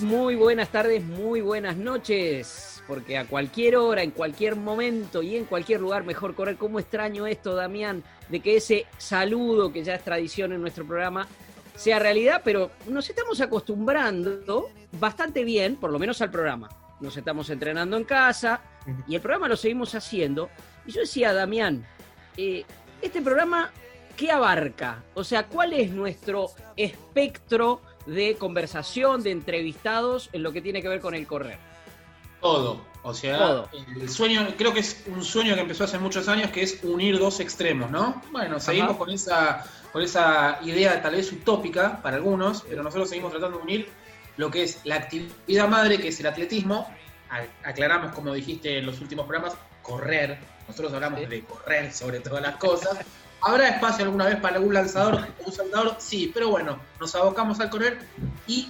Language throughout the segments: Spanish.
Muy buenas tardes, muy buenas noches, porque a cualquier hora, en cualquier momento y en cualquier lugar mejor correr. ¿Cómo extraño esto, Damián, de que ese saludo que ya es tradición en nuestro programa sea realidad? Pero nos estamos acostumbrando bastante bien, por lo menos al programa. Nos estamos entrenando en casa y el programa lo seguimos haciendo. Y yo decía, Damián, eh, este programa, ¿qué abarca? O sea, ¿cuál es nuestro espectro? De conversación, de entrevistados en lo que tiene que ver con el correr. Todo. O sea, el sueño, creo que es un sueño que empezó hace muchos años, que es unir dos extremos, ¿no? Bueno, seguimos con esa, con esa idea tal vez utópica para algunos, pero nosotros seguimos tratando de unir lo que es la actividad madre, que es el atletismo. Aclaramos, como dijiste en los últimos programas, correr. Nosotros hablamos de correr sobre todas las cosas. ¿Habrá espacio alguna vez para algún lanzador un saltador? Sí, pero bueno, nos abocamos al correr y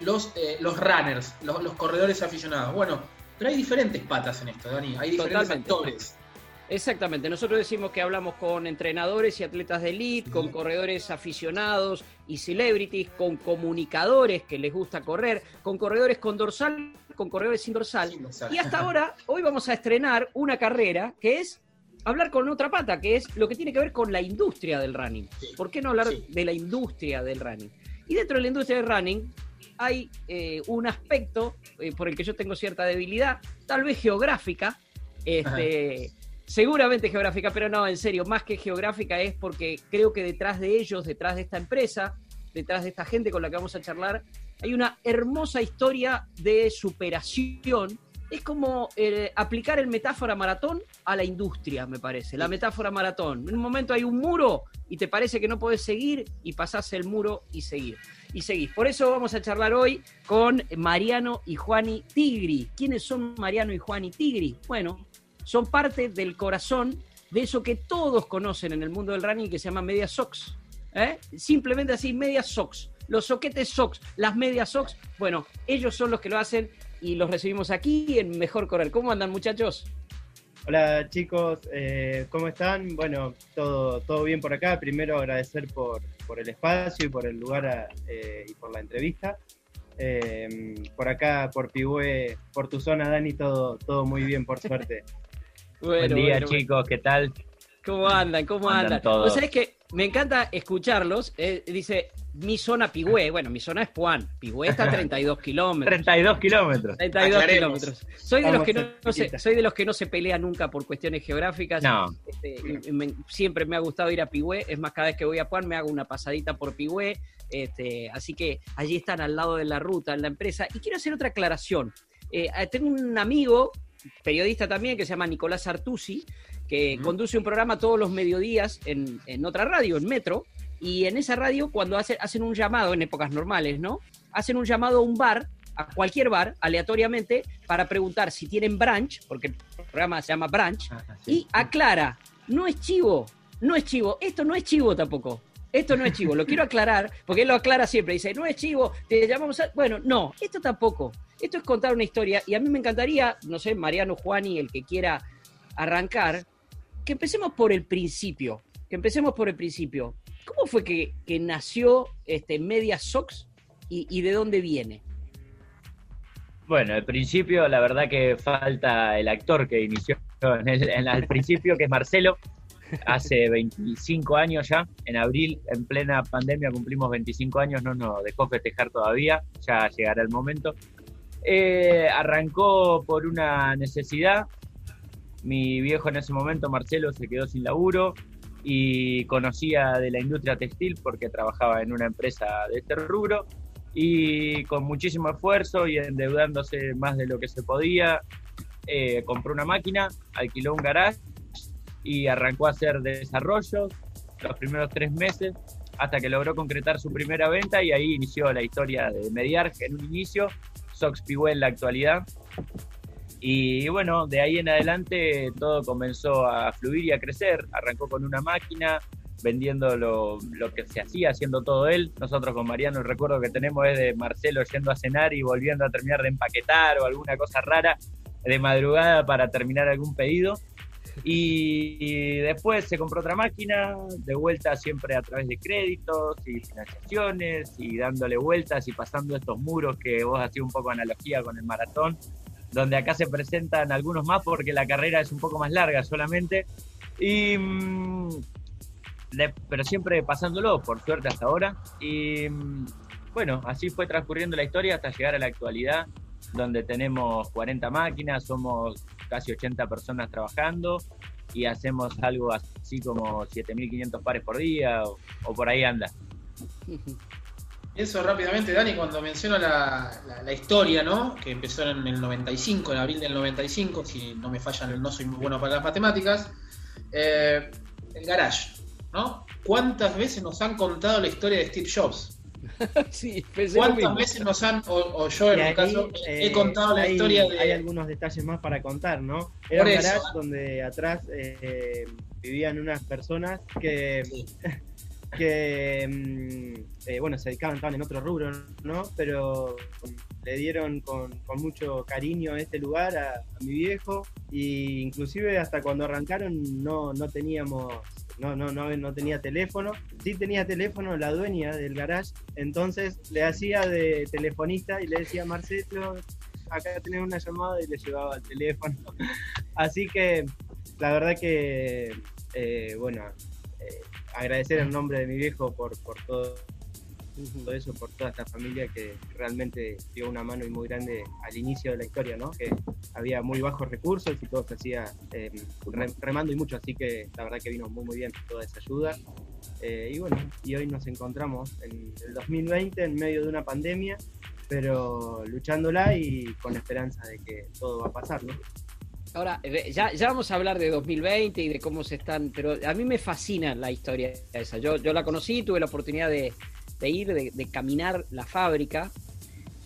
los, eh, los runners, los, corredores aficionados. Bueno, pero hay diferentes patas en esto, Dani, hay diferentes actores. Exactamente, nosotros decimos que hablamos con entrenadores y atletas de elite, con corredores aficionados y celebrities, con comunicadores que les gusta correr, con corredores con dorsal, con corredores sin dorsal. Sin dorsal. Y hasta ahora, hoy vamos a estrenar una carrera que es hablar con otra pata, que es lo que tiene que ver con la industria del running. ¿Por qué no hablar de la industria del running? Y dentro de la industria del running hay eh, un aspecto eh, por el que yo tengo cierta debilidad, tal vez geográfica, este, seguramente geográfica, pero no, en serio, más que geográfica es porque creo que detrás de ellos, detrás de esta empresa, detrás de esta gente con la que vamos a charlar, hay una hermosa historia de superación es como eh, aplicar el metáfora maratón a la industria, me parece. La metáfora maratón. En un momento hay un muro y te parece que no podés seguir y pasás el muro y seguir. Y seguís. Por eso vamos a charlar hoy con Mariano y Juani Tigri. ¿Quiénes son Mariano y Juani Tigri? Bueno, son parte del corazón de eso que todos conocen en el mundo del running que se llama media socks. ¿eh? Simplemente así, media socks los soquetes socks, las medias socks, bueno, ellos son los que lo hacen y los recibimos aquí en Mejor Correr. ¿Cómo andan muchachos? Hola chicos, eh, ¿cómo están? Bueno, todo, todo bien por acá. Primero agradecer por, el espacio y por el lugar eh, y por la entrevista. Eh, por acá, por Pihue, por tu zona, Dani, todo, todo muy bien, por suerte. Buen día chicos, ¿qué tal? ¿Cómo andan? ¿Cómo andan? andan? ¿Vos que me encanta escucharlos? dice, mi zona Pigüé, bueno, mi zona es Puan, Pigüé está a 32 kilómetros. 32 kilómetros. 32 kilómetros. Soy de, los que no, se, soy de los que no se pelea nunca por cuestiones geográficas. No. Este, siempre me ha gustado ir a Pigüé, es más, cada vez que voy a Puan me hago una pasadita por Pigüé, este, así que allí están al lado de la ruta, en la empresa. Y quiero hacer otra aclaración. Eh, tengo un amigo, periodista también, que se llama Nicolás Artusi, que conduce un programa todos los mediodías en, en otra radio, en Metro, y en esa radio, cuando hacen un llamado, en épocas normales, ¿no? Hacen un llamado a un bar, a cualquier bar, aleatoriamente, para preguntar si tienen branch, porque el programa se llama branch, ah, y aclara, no es chivo, no es chivo, esto no es chivo tampoco. Esto no es chivo, lo quiero aclarar, porque él lo aclara siempre, dice, no es chivo, te llamamos a... Bueno, no, esto tampoco. Esto es contar una historia y a mí me encantaría, no sé, Mariano, Juani, el que quiera arrancar, que empecemos por el principio, que empecemos por el principio. ¿Cómo fue que, nació este, Media Sox y, de dónde viene? Bueno, al principio la verdad que falta el actor que inició en el, principio, que es Marcelo. Hace 25 años ya, en abril, en plena pandemia, cumplimos 25 años, no nos dejó festejar todavía, ya llegará el momento. Eh, arrancó por una necesidad. Mi viejo en ese momento, Marcelo, se quedó sin laburo y conocía de la industria textil porque trabajaba en una empresa de este rubro y con muchísimo esfuerzo y endeudándose más de lo que se podía, eh, compró una máquina, alquiló un garage y arrancó a hacer desarrollos los primeros tres meses hasta que logró concretar su primera venta y ahí inició la historia de Mediar en un inicio, Sox en la actualidad. Y bueno, de ahí en adelante todo comenzó a fluir y a crecer. Arrancó con una máquina, vendiendo lo, que se hacía, haciendo todo él. Nosotros con Mariano el recuerdo que tenemos es de Marcelo yendo a cenar y volviendo a terminar de empaquetar o alguna cosa rara de madrugada para terminar algún pedido. Y, después se compró otra máquina, de vuelta siempre a través de créditos y financiaciones y dándole vueltas y pasando estos muros que vos hacías un poco analogía con el maratón, donde acá se presentan algunos más porque la carrera es un poco más larga solamente. Y, mm, pero siempre pasándolo, por suerte hasta ahora. Y mm, bueno, así fue transcurriendo la historia hasta llegar a la actualidad, donde tenemos 40 máquinas, somos casi 80 personas trabajando y hacemos algo así como 7.500 pares por día o, por ahí anda. Pienso rápidamente, Dani, cuando menciono la, la, historia, ¿no? Que empezó en el 95, en abril del 95, si no me fallan, no soy muy bueno para las matemáticas. Eh, el garage, ¿no? ¿Cuántas veces nos han contado la historia de Steve Jobs? sí, ¿Cuántas veces nos han, o, yo en mi caso, he contado la historia de... Hay algunos detalles más para contar, ¿no? Era un garage donde atrás eh, vivían unas personas que... que mm, eh, bueno, se dedicaban, estaban en otro rubro, ¿no? Pero le dieron con, mucho cariño a este lugar a, mi viejo y inclusive hasta cuando arrancaron no, no teníamos no, no, no, no tenía teléfono. Sí tenía teléfono la dueña del garage, entonces le hacía de telefonista y le decía, Marcelo, acá tenés una llamada y le llevaba el teléfono. Así que la verdad que, eh, bueno, agradecer en nombre de mi viejo por, por todo todo eso por toda esta familia que realmente dio una mano y muy grande al inicio de la historia, ¿no? Que había muy bajos recursos y todo se hacía eh, remando y mucho, así que la verdad que vino muy muy bien toda esa ayuda. Eh, y bueno, y hoy nos encontramos en el 2020 en medio de una pandemia, pero luchándola y con esperanza de que todo va a pasar, ¿no? Ahora, ya, ya vamos a hablar de 2020 y de cómo se están, pero a mí me fascina la historia esa. Yo, yo la conocí, tuve la oportunidad de, de ir, de, caminar la fábrica.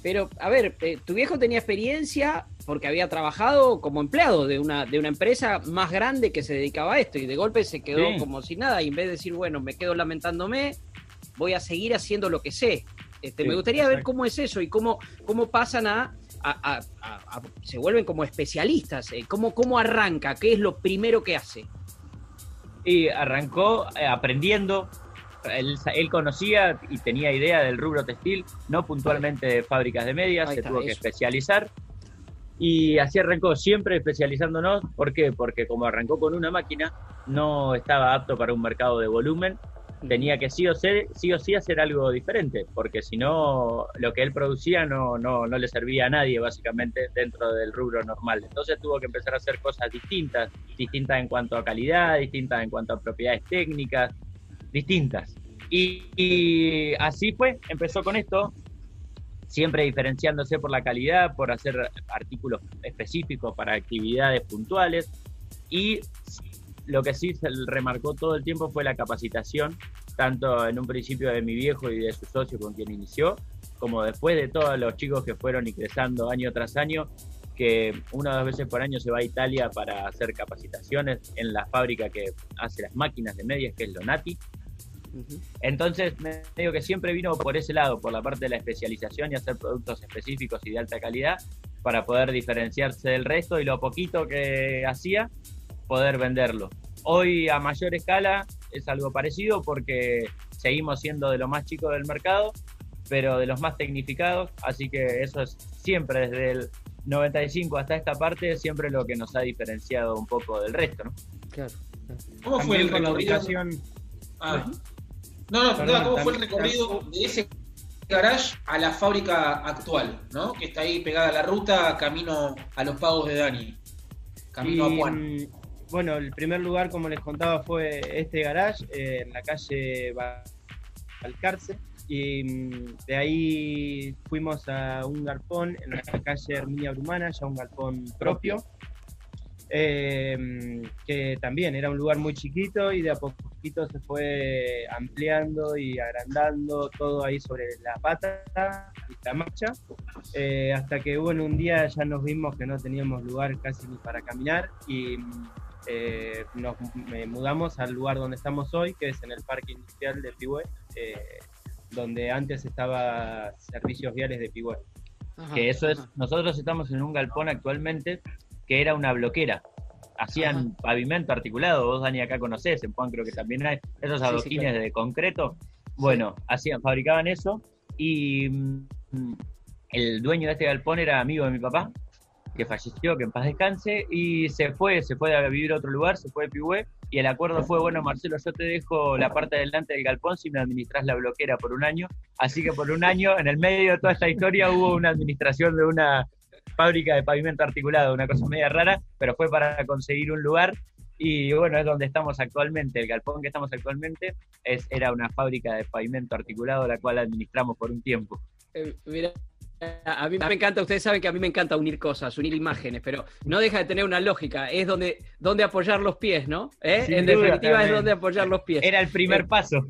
Pero, a ver, eh, tu viejo tenía experiencia porque había trabajado como empleado de una, de una empresa más grande que se dedicaba a esto y de golpe se quedó como sin nada y en vez de decir, bueno, me quedo lamentándome, voy a seguir haciendo lo que sé. Este, me gustaría ver cómo es eso y cómo, cómo pasan a, se vuelven como especialistas, eh, cómo, cómo arranca, qué es lo primero que hace. Y arrancó eh, aprendiendo, él, conocía y tenía idea del rubro textil, no puntualmente de fábricas de medias, se tuvo que especializar. Y así arrancó, siempre especializándonos. ¿Por qué? Porque como arrancó con una máquina, no estaba apto para un mercado de volumen. Tenía que sí o, sí, o sí hacer algo diferente, porque si no, lo que él producía no, no, no le servía a nadie, básicamente, dentro del rubro normal. Entonces tuvo que empezar a hacer cosas distintas, distintas en cuanto a calidad, distintas en cuanto a propiedades técnicas, distintas. Y, así fue, empezó con esto, siempre diferenciándose por la calidad, por hacer artículos específicos para actividades puntuales. Y lo que sí se remarcó todo el tiempo fue la capacitación, tanto en un principio de mi viejo y de su socio con quien inició, como después de todos los chicos que fueron ingresando año tras año, que una o dos veces por año se va a Italia para hacer capacitaciones en la fábrica que hace las máquinas de medias, que es Lonati. Entonces, me digo que siempre vino por ese lado, por la parte de la especialización y hacer productos específicos y de alta calidad para poder diferenciarse del resto y lo poquito que hacía, poder venderlo. Hoy a mayor escala es algo parecido porque seguimos siendo de lo más chico del mercado, pero de los más tecnificados, así que eso es siempre desde el 95 hasta esta parte, siempre lo que nos ha diferenciado un poco del resto, ¿no? Claro. ¿Cómo fue el recorrido? Ah. No, no, ¿cómo fue el recorrido de ese garage a la fábrica actual, ¿no? Que está ahí pegada a la ruta, camino a los pagos de Dani, camino a Juan. Bueno, el primer lugar, como les contaba, fue este garage, eh, en la calle Valcarce. Y mm, de ahí fuimos a un galpón en la calle Herminia Brumana, ya un galpón propio. Em, que también era un lugar muy chiquito y de a poquito se fue ampliando y agrandando todo ahí sobre la pata y la marcha, eh, hasta que bueno, un día ya nos vimos que no teníamos lugar casi ni para caminar y eh, nos mudamos al lugar donde estamos hoy, que es en el Parque Industrial de Pigüé, eh, donde antes estaba Servicios Viales de Pigüé. que eso es, nosotros estamos en un galpón actualmente que era una bloquera. Hacían pavimento articulado, vos Dani acá conocés, en Juan creo que también hay esos adoquines de concreto. Bueno, hacían, fabricaban eso y mm, el dueño de este galpón era amigo de mi papá, que falleció, que en paz descanse, y se fue, se fue a vivir a otro lugar, se fue de Pigüé, y el acuerdo fue, bueno, Marcelo, yo te dejo la parte adelante del galpón si me administras la bloquera por un año. Así que por un año, en el medio de toda esta historia, hubo una administración de una fábrica de pavimento articulado, una cosa media rara, pero fue para conseguir un lugar y bueno, es donde estamos actualmente. El galpón que estamos actualmente es, era una fábrica de pavimento articulado, la cual administramos por un tiempo. Eh, mira, a mí me encanta, ustedes saben que a mí me encanta unir cosas, unir imágenes, pero no deja de tener una lógica, es donde, donde apoyar los pies, ¿no? ¿Eh? En definitiva es donde apoyar los pies. Era el primer eh, paso.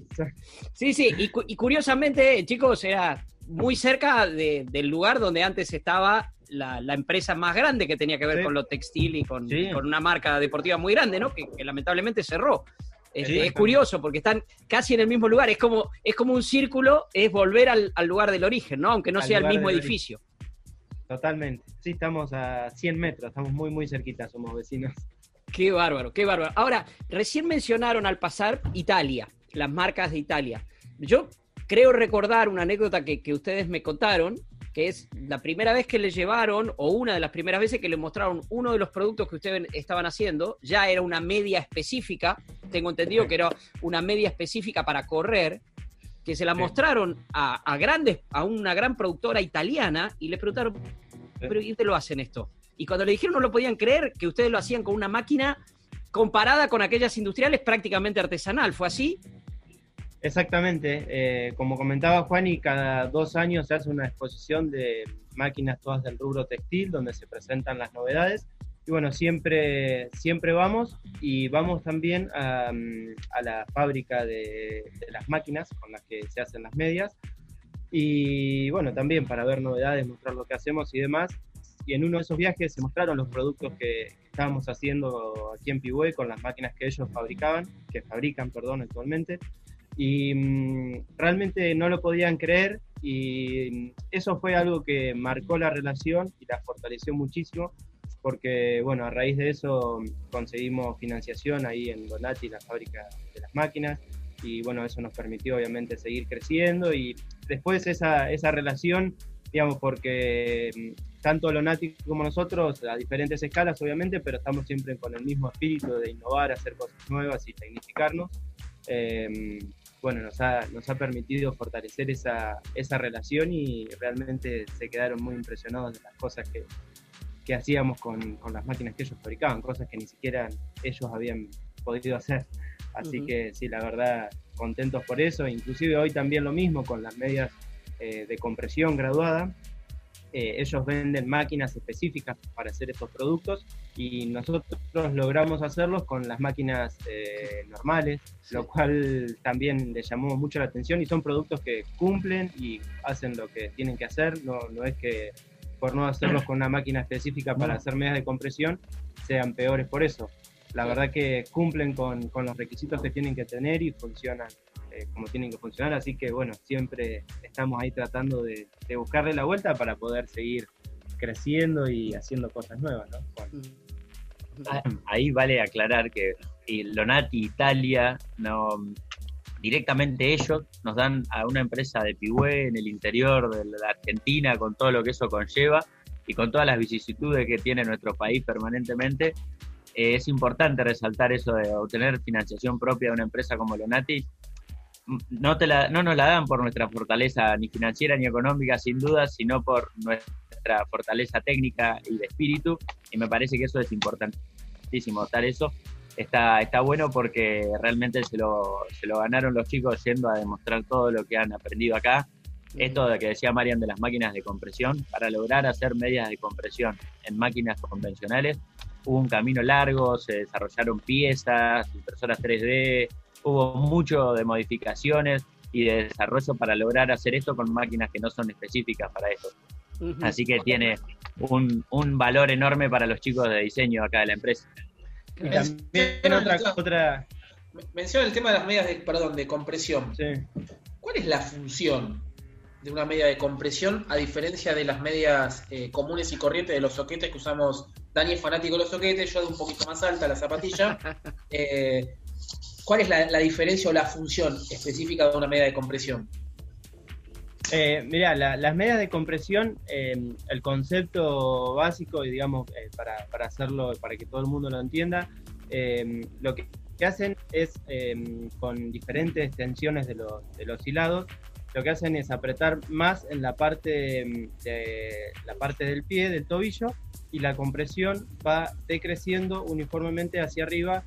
Sí, sí, y, y, curiosamente, chicos, era muy cerca del lugar donde antes estaba la, empresa más grande que tenía que ver con lo textil y con, una marca deportiva muy grande, ¿no? Que, lamentablemente cerró. Este, es curioso porque están casi en el mismo lugar. Es como, es como un círculo, es volver al, lugar del origen, ¿no? Aunque no sea el mismo edificio. Totalmente. Sí, estamos a 100 metros, estamos muy, muy cerquita, somos vecinos. Qué bárbaro, qué bárbaro. Ahora, recién mencionaron al pasar Italia, las marcas de Italia. Yo creo recordar una anécdota que, que ustedes me contaron, que es la primera vez que le llevaron, o una de las primeras veces que le mostraron uno de los productos que ustedes estaban haciendo, ya era una media específica, tengo entendido que era una media específica para correr, que se la mostraron a, grandes, a una gran productora italiana y le preguntaron, pero ¿y ustedes lo hacen esto? Y cuando le dijeron no lo podían creer, que ustedes lo hacían con una máquina comparada con aquellas industriales prácticamente artesanal, ¿fue así? Exactamente, eh, como comentaba Juan, y cada dos años se hace una exposición de máquinas todas del rubro textil donde se presentan las novedades. Y bueno, siempre, siempre vamos y vamos también a, la fábrica de, las máquinas con las que se hacen las medias. Y bueno, también para ver novedades, mostrar lo que hacemos y demás. Y en uno de esos viajes se mostraron los productos que estábamos haciendo aquí en Pigüe con las máquinas que ellos fabricaban, que fabrican, perdón, actualmente y mm, realmente no lo podían creer y mm, eso fue algo que marcó la relación y la fortaleció muchísimo porque bueno, a raíz de eso conseguimos financiación ahí en Donati, la fábrica de las máquinas y bueno, eso nos permitió obviamente seguir creciendo y después esa, esa relación, digamos, porque mm, tanto Lonati como nosotros, a diferentes escalas obviamente, pero estamos siempre con el mismo espíritu de innovar, hacer cosas nuevas y tecnificarnos. Eh, bueno, nos ha, nos ha permitido fortalecer esa, esa relación y realmente se quedaron muy impresionados de las cosas que, que hacíamos con, con, las máquinas que ellos fabricaban, cosas que ni siquiera ellos habían podido hacer. Así que sí, la verdad, contentos por eso. Inclusive hoy también lo mismo con las medias eh, de compresión graduada. Eh, ellos venden máquinas específicas para hacer estos productos y nosotros logramos hacerlos con las máquinas eh, normales, lo cual también les llamó mucho la atención y son productos que cumplen y hacen lo que tienen que hacer, no, no es que por no hacerlos con una máquina específica para hacer medias de compresión sean peores por eso. La verdad que cumplen con, con los requisitos que tienen que tener y funcionan eh, como tienen que funcionar, así que bueno, siempre estamos ahí tratando de, buscarle la vuelta para poder seguir creciendo y haciendo cosas nuevas, ¿no? Ah, ahí vale aclarar que Lonati Italia, no, directamente ellos nos dan a una empresa de Pigüé en el interior de la Argentina con todo lo que eso conlleva y con todas las vicisitudes que tiene nuestro país permanentemente. Eh, es importante resaltar eso de obtener financiación propia de una empresa como Lonati no, te la, no nos la dan por nuestra fortaleza ni financiera ni económica, sin duda, sino por nuestra fortaleza técnica y de espíritu. Y me parece que eso es importantísimo, tal eso. Está, está bueno porque realmente se lo, se lo ganaron los chicos yendo a demostrar todo lo que han aprendido acá. Esto de que decía Marian de las máquinas de compresión, para lograr hacer medias de compresión en máquinas convencionales, hubo un camino largo, se desarrollaron piezas, impresoras 3D, hubo mucho de modificaciones y de desarrollo para lograr hacer esto con máquinas que no son específicas para esto. Así que tiene un, un, valor enorme para los chicos de diseño acá de la empresa. Y también otra, otra... Menciona el tema de las medias de, perdón, de compresión. ¿Cuál es la función de una media de compresión a diferencia de las medias eh, comunes y corrientes de los soquetes que usamos? Dani es fanático de los soquetes, yo de un poquito más alta la zapatilla. Eh, ¿Cuál es la, diferencia o la función específica de una media de compresión? Eh, mira, las medias de compresión, em, el concepto básico, y digamos, eh, para, hacerlo, para que todo el mundo lo entienda, em, lo que, hacen es, em, con diferentes tensiones de los, de los hilados, lo que hacen es apretar más en la parte, de, la parte del pie, del tobillo, y la compresión va decreciendo uniformemente hacia arriba,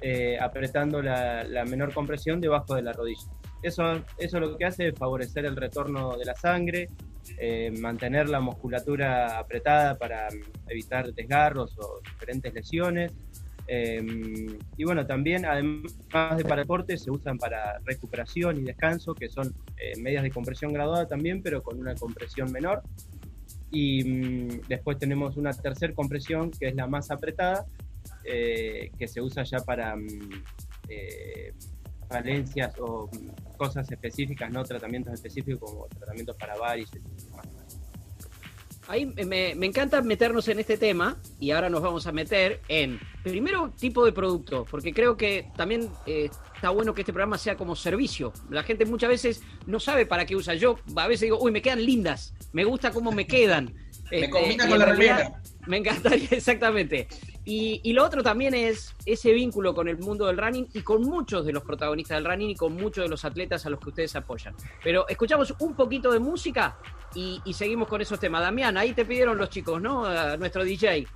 eh, apretando la, la menor compresión debajo de la rodilla. Eso, eso lo que hace es favorecer el retorno de la sangre, eh, mantener la musculatura apretada para mm, evitar desgarros o diferentes lesiones. Em, y bueno, también además de para deporte se usan para recuperación y descanso, que son eh, medias de compresión graduada también, pero con una compresión menor. Y mm, después tenemos una tercera compresión, que es la más apretada, eh, que se usa ya para mm, falencias o cosas específicas, no tratamientos específicos como tratamientos para varices Ahí me, encanta meternos en este tema y ahora nos vamos a meter en, primero, tipo de producto, porque creo que también eh, está bueno que este programa sea como servicio. La gente muchas veces no sabe para qué usa. Yo a veces digo, uy, me quedan lindas, me gusta cómo me quedan. me este, combina con la remera. Me encantaría, exactamente. Y, lo otro también es ese vínculo con el mundo del running y con muchos de los protagonistas del running y con muchos de los atletas a los que ustedes apoyan. Pero escuchamos un poquito de música y, seguimos con esos temas. Damián, ahí te pidieron los chicos, ¿no? nuestro DJ.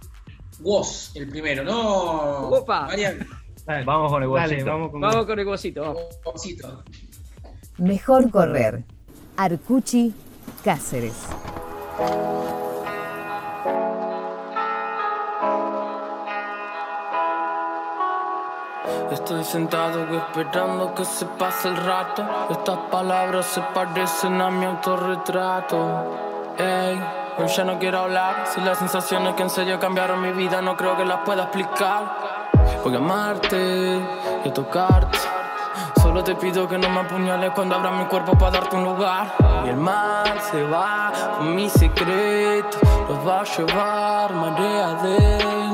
Woz, el primero, ¿no? Opa. Vamos con el guasito. vamos con, el guasito. Mejor correr. Arcuchi Cáceres. Estoy sentado esperando que se pase el rato. Estas palabras se parecen a mi autorretrato. Ey, hoy ya no quiero hablar. Si las sensaciones que en serio cambiaron mi vida no creo que las pueda explicar. Voy a amarte y a tocarte. Solo te pido que no me apuñales cuando abra mi cuerpo para darte un lugar. Y el mal se va con mi secreto. Los va a llevar marea adentro.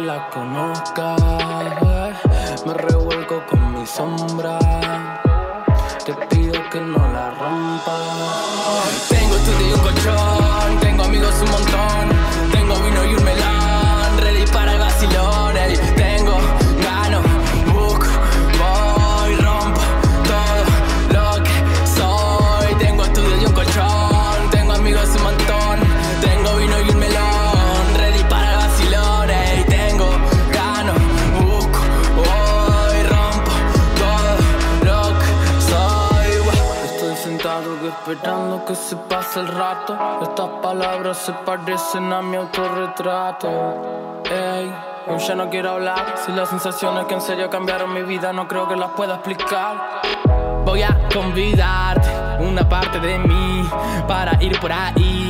La conozcas. Que se pase el rato. Estas palabras se parecen a mi autorretrato. Ey, hoy ya no quiero hablar. Si las sensaciones que en serio cambiaron mi vida no creo que las pueda explicar. Voy a convidarte una parte de mí para ir por ahí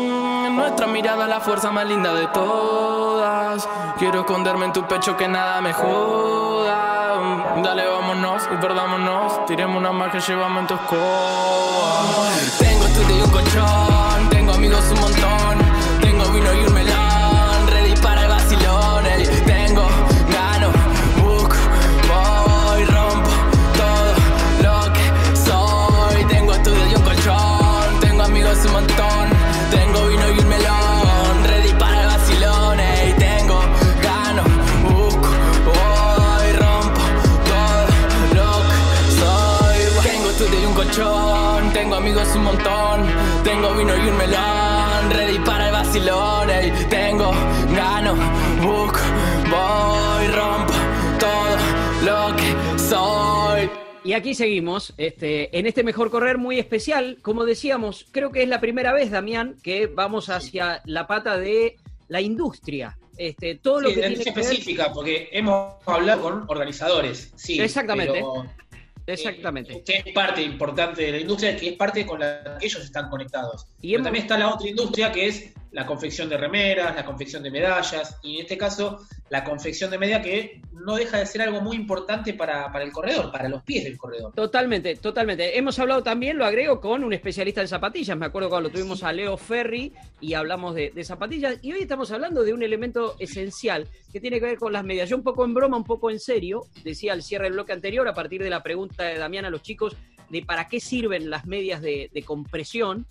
Nuestra mirada la fuerza más linda de todas. Quiero esconderme en tu pecho que nada me joda. Dale, vámonos y perdámonos. Tiremos una más que llevamos en tu escoba. Tengo estudio y un colchón. Y aquí seguimos, este, en este mejor correr muy especial. Como decíamos, creo que es la primera vez, Damián, que vamos hacia la pata de la industria. Este, todo lo que es específica, porque hemos hablado con organizadores, sí. Exactamente. Exactamente. que es parte importante de la industria, que es parte con la que ellos están conectados. Y también está la otra industria que es la confección de remeras, la confección de medallas, y en este caso la confección de media que no deja de ser algo muy importante para, el corredor, para los pies del corredor. Totalmente, totalmente. Hemos hablado también, lo agrego, con un especialista en zapatillas. Me acuerdo cuando tuvimos a Leo Ferri y hablamos de, zapatillas. Y hoy estamos hablando de un elemento esencial que tiene que ver con las medias. Yo un poco en broma, un poco en serio, decía al cierre del bloque anterior, a partir de la pregunta de Damián a los chicos, de para qué sirven las medias de, de compresión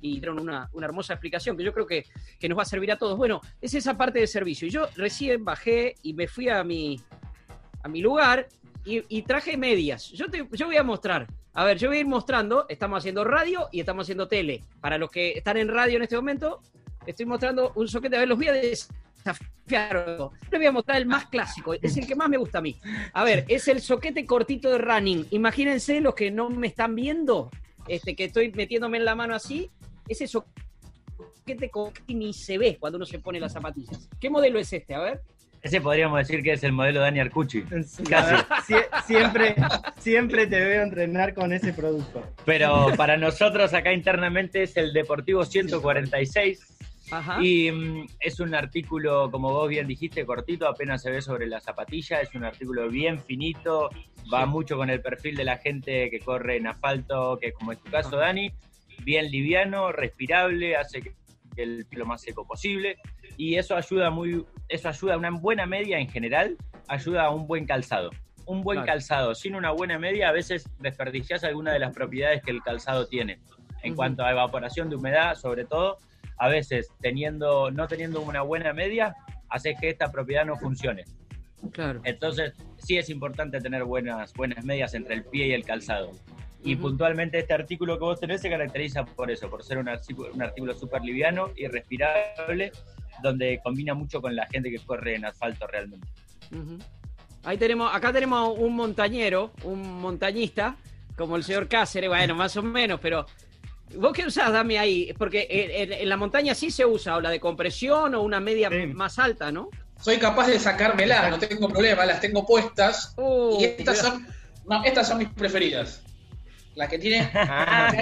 y dieron una, hermosa explicación que yo creo que, nos va a servir a todos. Bueno, es esa parte de servicio. Y yo recién bajé y me fui a mi, a mi lugar y, traje medias. Yo, te, yo voy a mostrar. A ver, yo voy a ir mostrando. Estamos haciendo radio y estamos haciendo tele. Para los que están en radio en este momento, estoy mostrando un soquete. A ver, los voy a desafiar. Les voy a mostrar el más clásico. Es el que más me gusta a mí. A ver, es el soquete cortito de running. Imagínense los que no me están viendo. Este, que estoy metiéndome en la mano así ese soquete que ni se ve cuando uno se pone las zapatillas. ¿Qué modelo es este? A ver. Ese podríamos decir que es el modelo Dani Arcucci. Casi. siempre, siempre te veo entrenar con ese producto. Pero para nosotros acá internamente es el Deportivo 146. Y mm, es un artículo, como vos bien dijiste, cortito, apenas se ve sobre la zapatilla. Es un artículo bien finito, va mucho con el perfil de la gente que corre en asfalto, que como es tu caso, Dani bien liviano, respirable, hace que el lo más seco posible y eso ayuda muy, eso ayuda a una buena media en general, ayuda a un buen calzado. Un buen calzado sin una buena media a veces desperdicias alguna de las propiedades que el calzado tiene. En cuanto a evaporación de humedad, sobre todo, a veces teniendo, no teniendo una buena media, hace que esta propiedad no funcione. Claro. Entonces, sí es importante tener buenas, buenas medias entre el pie y el calzado. Y puntualmente este artículo que vos tenés se caracteriza por eso, por ser un artículo, un artículo súper liviano y respirable, donde combina mucho con la gente que corre en asfalto realmente. Ahí tenemos, acá tenemos un montañero, un montañista, como el señor Cáceres, bueno, más o menos, pero ¿Vos qué usás, Dame, ahí? Porque en, la montaña sí se usa, o la de compresión, o una media más alta, ¿no? Soy capaz de sacármela, no tengo problema, las tengo puestas. y estas son, estas son mis preferidas. La que tiene ah,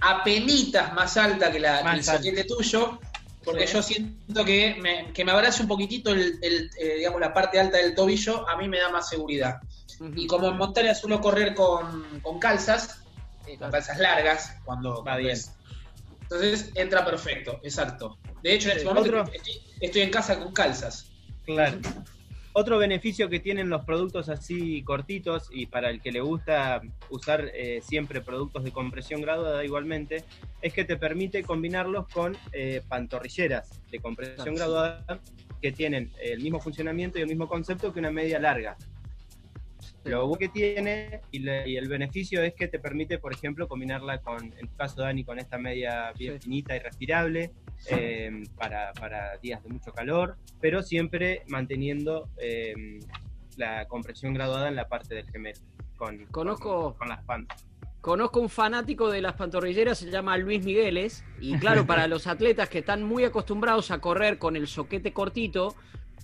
apenitas más alta que la el tuyo, porque yo siento que me, que me abrace un poquitito el, eh, digamos, la parte alta del tobillo, a mí me da más seguridad. Y como en montaña suelo correr con, calzas, eh, con calzas largas, cuando va bien. Entonces entra perfecto, exacto. De hecho, en este momento estoy en casa con calzas. Claro. Otro beneficio que tienen los productos así cortitos y para el que le gusta usar eh, siempre productos de compresión graduada igualmente, es que te permite combinarlos con eh, pantorrilleras de compresión graduada que tienen el mismo funcionamiento y el mismo concepto que una media larga. Lo que tiene y, el beneficio es que te permite, por ejemplo, combinarla con, en tu caso, Dani, con esta media bien finita y respirable eh, para, días de mucho calor, pero siempre manteniendo eh, la compresión graduada en la parte del gemelo, con, Conozco... con, las pantas. Conozco un fanático de las pantorrilleras, se llama Luis Migueles, y claro, para los atletas que están muy acostumbrados a correr con el soquete cortito,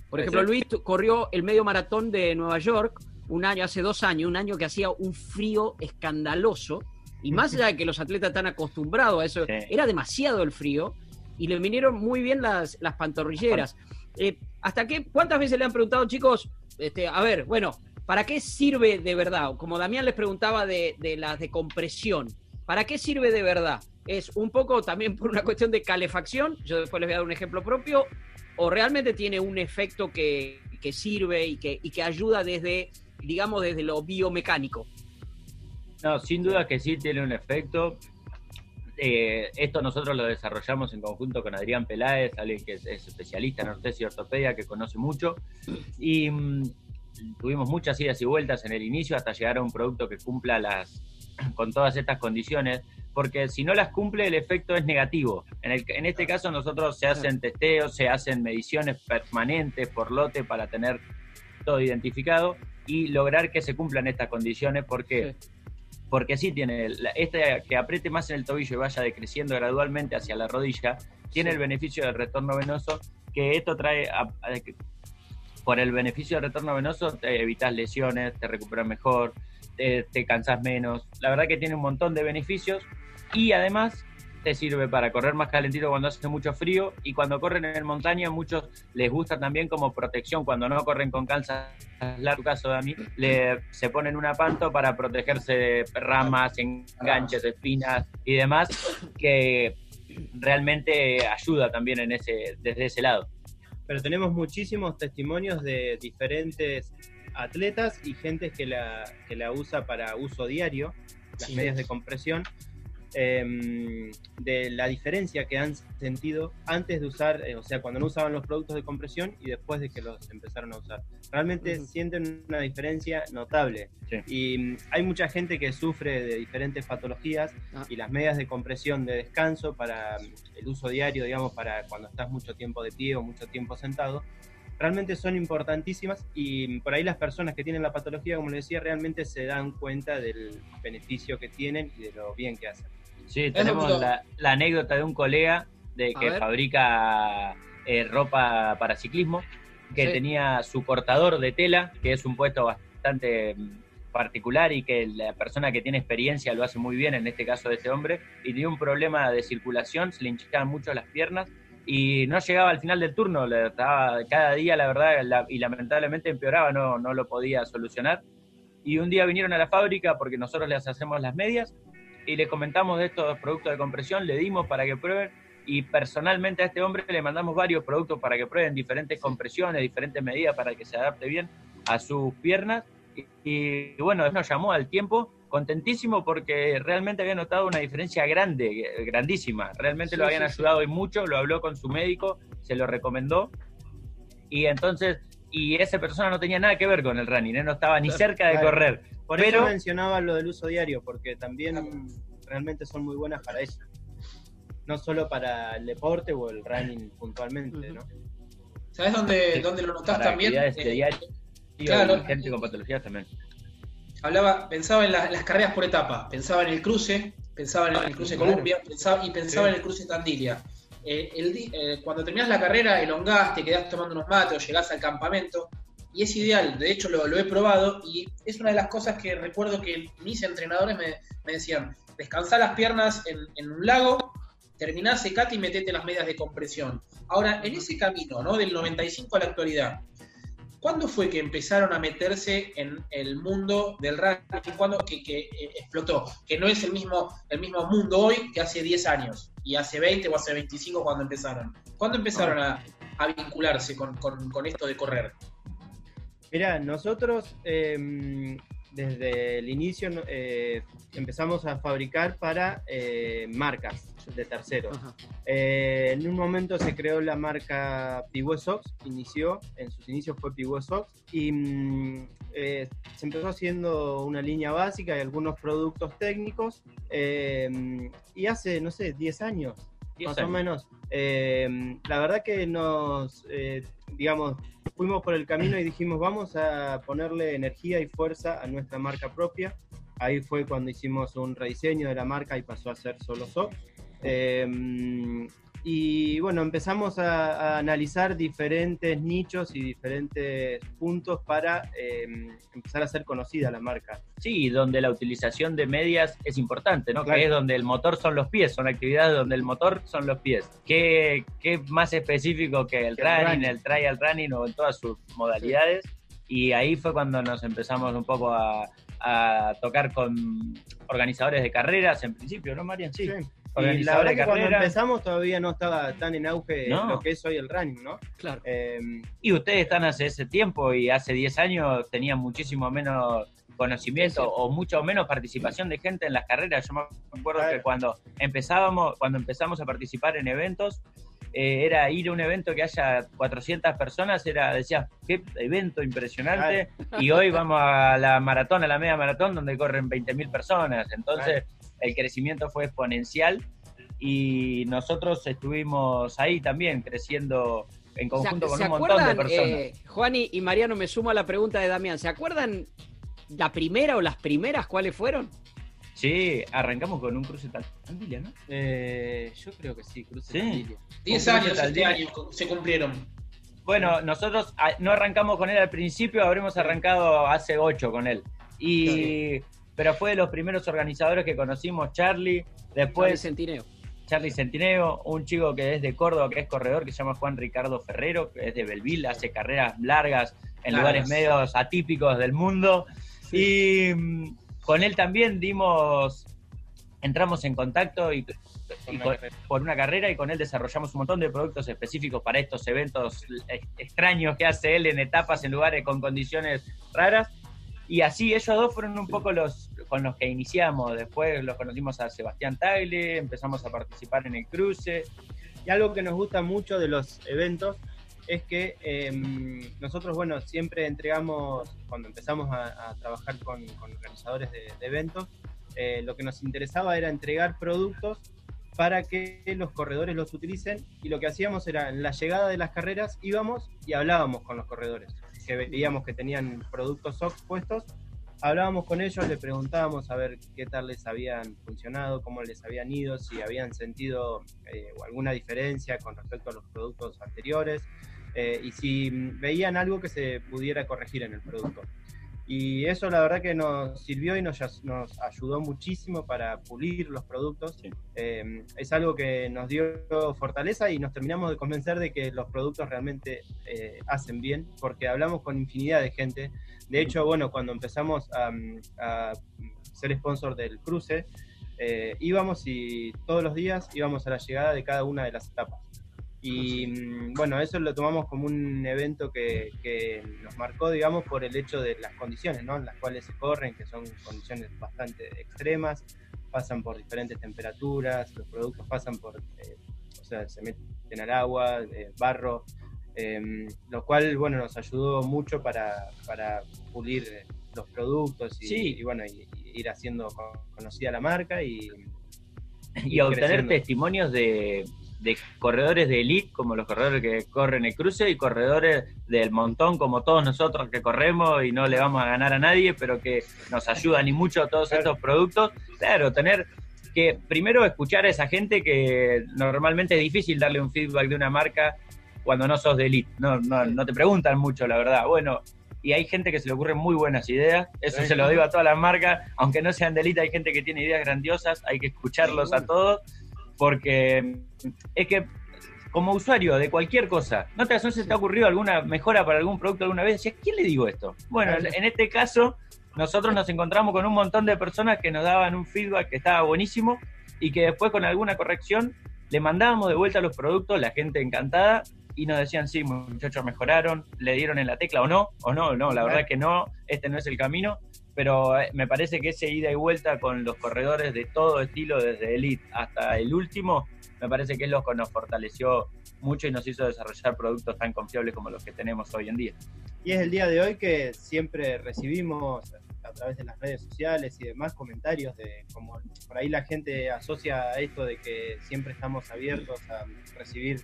por ejemplo, Luis corrió el medio maratón de Nueva York un año, hace dos años, un año que hacía un frío escandaloso, y más allá de que los atletas están acostumbrados a eso, era demasiado el frío, y le vinieron muy bien las, las pantorrilleras. Eh, ¿Hasta qué, cuántas veces le han preguntado, chicos, este, a ver, bueno, ¿para qué sirve de verdad? Como Damián les preguntaba de, de las de compresión, ¿para qué sirve de verdad? Es un poco también por una cuestión de calefacción, yo después les voy a dar un ejemplo propio, o realmente tiene un efecto que, que sirve y que, y que ayuda desde digamos, desde lo biomecánico. No, sin duda que sí tiene un efecto. Eh, esto nosotros lo desarrollamos en conjunto con Adrián Peláez, alguien que es, especialista en ortopedia y ortopedia, que conoce mucho. Y mm, tuvimos muchas idas y vueltas en el inicio hasta llegar a un producto que cumpla las con todas estas condiciones, porque si no las cumple el efecto es negativo. En, el, en este caso nosotros se hacen testeos, se hacen mediciones permanentes por lote para tener todo identificado y lograr que se cumplan estas condiciones porque... Porque sí tiene, este que apriete más en el tobillo y vaya decreciendo gradualmente hacia la rodilla, tiene el beneficio del retorno venoso, que esto trae, por el beneficio del retorno venoso, te evitas lesiones, te recuperas mejor, te, te cansas menos. La verdad que tiene un montón de beneficios y además te sirve para correr más calentito cuando hace mucho frío y cuando corren en montaña muchos les gusta también como protección. Cuando no corren con calzas largo caso de a mí le, se ponen una panto para protegerse de ramas, enganches, espinas y demás que realmente ayuda también en ese desde ese lado. Pero tenemos muchísimos testimonios de diferentes atletas y gente que la, que la usa para uso diario, las medias de compresión, Em, de la diferencia que han sentido antes de usar, eh, o sea, cuando no usaban los productos de compresión y después de que los empezaron a usar. Realmente sienten una diferencia notable. Y mm, hay mucha gente que sufre de diferentes patologías ah. y las medias de compresión de descanso para mm, el uso diario, digamos, para cuando estás mucho tiempo de pie o mucho tiempo sentado, realmente son importantísimas y mm, por ahí las personas que tienen la patología, como les decía, realmente se dan cuenta del beneficio que tienen y de lo bien que hacen. Sí, tenemos la, anécdota de un colega de que fabrica eh, ropa para ciclismo, que tenía su cortador de tela, que es un puesto bastante mm, particular y que la persona que tiene experiencia lo hace muy bien, en este caso de este hombre, y tenía un problema de circulación, se le hinchaban mucho las piernas y no llegaba al final del turno, le estaba, cada día la verdad y lamentablemente empeoraba, no, no lo podía solucionar. Y un día vinieron a la fábrica porque nosotros les hacemos las medias y le comentamos de estos productos de compresión, le dimos para que prueben y personalmente a este hombre le mandamos varios productos para que prueben diferentes compresiones, diferentes medidas para que se adapte bien a sus piernas. Y, bueno, nos llamó al tiempo contentísimo porque realmente había notado una diferencia grande, grandísima. Realmente lo habían ayudado y mucho, lo habló con su médico, se lo recomendó. Y entonces, y esa persona no tenía nada que ver con el running, ¿eh? no estaba ni cerca de correr por eso mencionaba lo del uso diario, porque también realmente son muy buenas para eso. No solo para el deporte o el running puntualmente, ¿no? ¿Sabes dónde, dónde lo notás también? Eh, claro. Gente con patologías también. Hablaba, pensaba en las carreras por etapa, pensaba en el cruce, pensaba en el cruce Columbia pensaba, y pensaba en el cruce Tandilia. Eh, eh, cuando terminás la carrera, elongaste, quedás tomando unos mates o llegás al campamento, y es ideal, de hecho lo, he probado y es una de las cosas que recuerdo que mis entrenadores me, decían, descansar las piernas en, un lago, terminá, secate y metete las medias de compresión. Ahora, en ese camino, ¿no? Del 95 a la actualidad, ¿cuándo fue que empezaron a meterse en el mundo del running? ¿Cuándo que, eh, explotó? Que no es el mismo, el mismo mundo hoy que hace 10 años y hace 20 o hace 25 cuando empezaron. ¿Cuándo empezaron a, vincularse con, con esto de correr? Mira, nosotros em, desde el inicio eh, empezamos a fabricar para eh, marcas de terceros. Eh, en un momento se creó la marca Pigüe Sox, inició, en sus inicios fue Pigüe Sox, y mm, se empezó haciendo una línea básica y algunos productos técnicos, em, y hace, no sé, 10 años, más o menos. Em, la verdad que nos, digamos, fuimos por el camino y dijimos, vamos a ponerle energía y fuerza a nuestra marca propia. Ahí fue cuando hicimos un rediseño de la marca y pasó a ser solo SOP. Y bueno, empezamos a, analizar diferentes nichos y diferentes puntos para em, empezar a ser conocida la marca. Sí, donde la utilización de medias es importante, ¿no? Que es donde el motor son los pies, son actividades donde el motor son los pies. ¿Qué, qué más específico que el, running, el trial running o en todas sus modalidades? Y ahí fue cuando nos empezamos un poco a, a tocar con organizadores de carreras en principio, ¿no, Marian? sí y la verdad que cuando empezamos todavía no estaba tan en auge lo que es hoy el running, ¿no? Claro. Em, y ustedes están hace ese tiempo y hace 10 años tenían muchísimo menos conocimiento o mucho menos participación de gente en las carreras. Yo me acuerdo que cuando empezábamos, cuando empezamos a participar en eventos, eh, era ir a un evento que haya 400 personas, era, decía, qué evento impresionante, y hoy vamos a la maratón, a la media maratón, donde corren 20.000 personas. Entonces, el crecimiento fue exponencial y nosotros estuvimos ahí también creciendo en conjunto con un montón de personas. Eh, Juan y, Mariano, me sumo a la pregunta de Damián. ¿Se acuerdan la primera o las primeras cuáles fueron? Sí, arrancamos con un cruce Tandilia, ¿no? Eh, yo creo que sí, cruce sí. Diez años este año se cumplieron. Bueno, nosotros ah, no arrancamos con él al principio, habremos arrancado hace ocho con él. Y, pero fue de los primeros organizadores que conocimos, Charlie. Después, Charlie Centineo. Charlie Centineo, un chico que es de Córdoba, que es corredor, que se llama Juan Ricardo Ferrero, que es de Belville, hace carreras largas en lugares medios atípicos del mundo. Y mm, con él también dimos, entramos en contacto y, por una carrera y con él desarrollamos un montón de productos específicos para estos eventos extraños que hace él en etapas, en lugares con condiciones raras. Y así ellos dos fueron un poco los con los que iniciamos. Después los conocimos a Sebastián Tagle, empezamos a participar en el cruce. Y algo que nos gusta mucho de los eventos es que em, nosotros, bueno, siempre entregamos, cuando empezamos a, trabajar con, organizadores de, eventos, eh, lo que nos interesaba era entregar productos para que los corredores los utilicen y lo que hacíamos era en la llegada de las carreras íbamos y hablábamos con los corredores, que veíamos que tenían productos SOX puestos, hablábamos con ellos, le preguntábamos a ver qué tal les habían funcionado, cómo les habían ido, si habían sentido eh, alguna diferencia con respecto a los productos anteriores. Eh, y si veían algo que se pudiera corregir en el producto. Y eso la verdad que nos sirvió y nos, nos ayudó muchísimo para pulir los productos. Eh, es algo que nos dio fortaleza y nos terminamos de convencer de que los productos realmente eh, hacen bien, porque hablamos con infinidad de gente. De hecho, bueno, cuando empezamos a, a ser sponsor del cruce, íbamos y todos los días íbamos a la llegada de cada una de las etapas. Y mm, bueno, eso lo tomamos como un evento que, nos marcó, digamos, por el hecho de las condiciones, ¿no? En las cuales se corren, que son condiciones bastante extremas, pasan por diferentes temperaturas, los productos pasan por, eh, o sea, se meten al agua, eh, barro, em, lo cual, bueno, nos ayudó mucho para, pulir los productos y, bueno, y, ir haciendo conocida la marca y... Y, obtener testimonios de, de corredores de elite, como los corredores que corren el cruce, y corredores del montón, como todos nosotros que corremos y no le vamos a ganar a nadie, pero que nos ayudan y mucho a todos estos productos. Claro, tener que primero escuchar a esa gente que normalmente es difícil darle un feedback de una marca cuando no sos de elite. No, no, no te preguntan mucho, la verdad. Bueno, y hay gente que se le ocurren muy buenas ideas, eso se lo digo a todas las marcas, aunque no sean de elite, hay gente que tiene ideas grandiosas, hay que escucharlos a todos porque es que como usuario de cualquier cosa, ¿no te, se te ha ocurrido alguna mejora para algún producto alguna vez? Decías, ¿quién le digo esto? Bueno, en este caso, nosotros nos encontramos con un montón de personas que nos daban un feedback que estaba buenísimo y que después con alguna corrección le mandábamos de vuelta los productos, la gente encantada, y nos decían, sí, muchachos, mejoraron, le dieron en la tecla o no, o no, no, la verdad que no, este no es el camino pero eh, me parece que ese ida y vuelta con los corredores de todo estilo, desde Elite hasta el último, me parece que es lo que nos fortaleció mucho y nos hizo desarrollar productos tan confiables como los que tenemos hoy en día. Y es el día de hoy que siempre recibimos a través de las redes sociales y demás comentarios de como por ahí la gente asocia a esto de que siempre estamos abiertos a recibir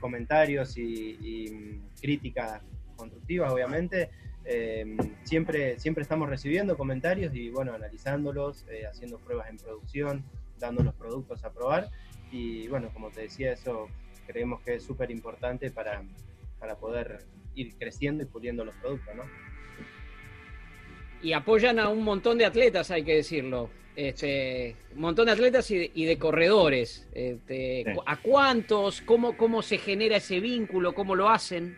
comentarios y, y críticas constructivas, obviamente eh, siempre, siempre estamos recibiendo comentarios y bueno, analizándolos, eh, haciendo pruebas en producción, dando los productos a probar. Y bueno, como te decía, eso creemos que es súper importante para, para poder ir creciendo y puliendo los productos, ¿no? Y apoyan a un montón de atletas, hay que decirlo. Este, un montón de atletas y de, corredores. Este, ¿A cuántos? ¿Cómo, ¿Cómo se genera ese vínculo? ¿Cómo lo hacen?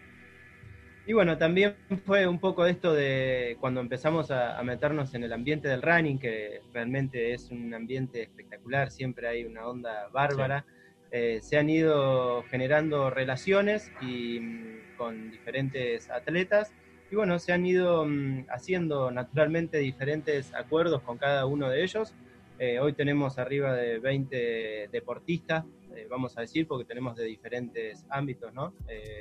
Y bueno, también fue un poco esto de cuando empezamos a, meternos en el ambiente del running, que realmente es un ambiente espectacular, siempre hay una onda bárbara. Eh, se han ido generando relaciones y, mm, con diferentes atletas y bueno, se han ido mm, haciendo naturalmente diferentes acuerdos con cada uno de ellos. Eh, hoy tenemos arriba de 20 deportistas, eh, vamos a decir, porque tenemos de diferentes ámbitos, ¿no?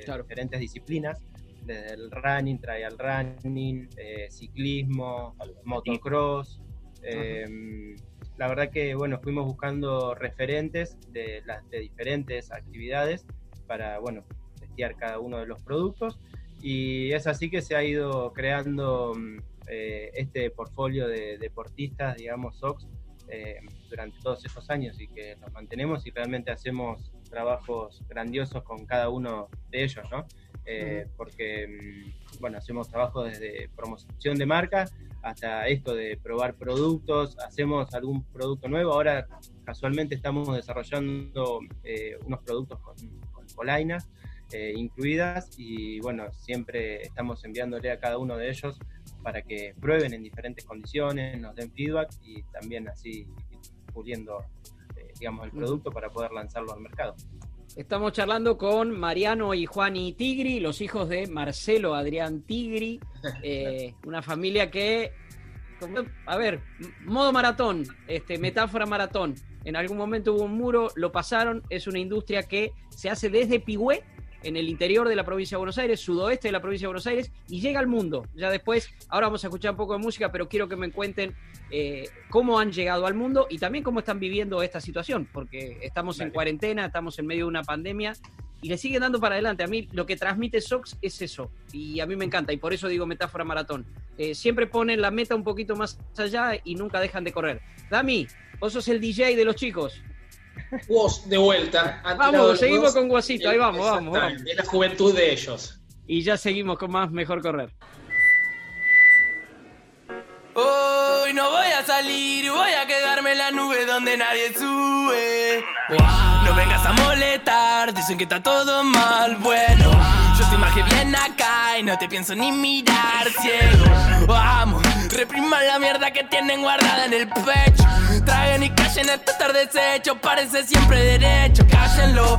Diferentes disciplinas desde el running, trial running, eh, ciclismo, motocross. Em, la verdad que bueno, fuimos buscando referentes de las de diferentes actividades para bueno, testear cada uno de los productos. Y es así que se ha ido creando mm, este portfolio de deportistas, digamos, SOX, durante todos estos años y que nos mantenemos y realmente hacemos trabajos grandiosos con cada uno de ellos, ¿no? Eh, porque, mm, bueno, hacemos trabajo desde promoción de marca hasta esto de probar productos, hacemos algún producto nuevo, ahora casualmente estamos desarrollando eh, unos productos con, con polainas eh, incluidas. Y bueno, siempre estamos enviándole a cada uno de ellos para que prueben en diferentes condiciones, nos den feedback y también así puliendo digamos, el producto para poder lanzarlo al mercado. Estamos charlando con Mariano y Juan y Tigri, los hijos de Marcelo Adrián Tigri, eh, una familia que, a ver, modo maratón, este, metáfora maratón. En algún momento hubo un muro, lo pasaron, es una industria que se hace desde Pigüé en el interior de la provincia de Buenos Aires, sudoeste de la provincia de Buenos Aires, y llega al mundo. Ya después, ahora vamos a escuchar un poco de música, pero quiero que me cuenten eh, cómo han llegado al mundo y también cómo están viviendo esta situación, porque estamos en cuarentena, estamos en medio de una pandemia y le siguen dando para adelante. A mí lo que transmite Sox es eso, y a mí me encanta, y por eso digo metáfora maratón. Eh, siempre ponen la meta un poquito más allá y nunca dejan de correr. Dami, vos sos el DJ de los chicos. Vos de vuelta. Vamos, seguimos con Guasito, ahí vamos, vamos, vamos. De la juventud de ellos. Y ya seguimos con más Mejor Correr. Hoy no voy a salir, voy a quedarme en la nube donde nadie sube. No vengas a molestar, dicen que está todo mal, bueno. Yo te imagino bien acá y no te pienso ni mirar ciego. Vamos, repriman la mierda que tienen guardada en el pecho. Traigan y callen esto tarde deshecho, parece siempre derecho. Cállenlo,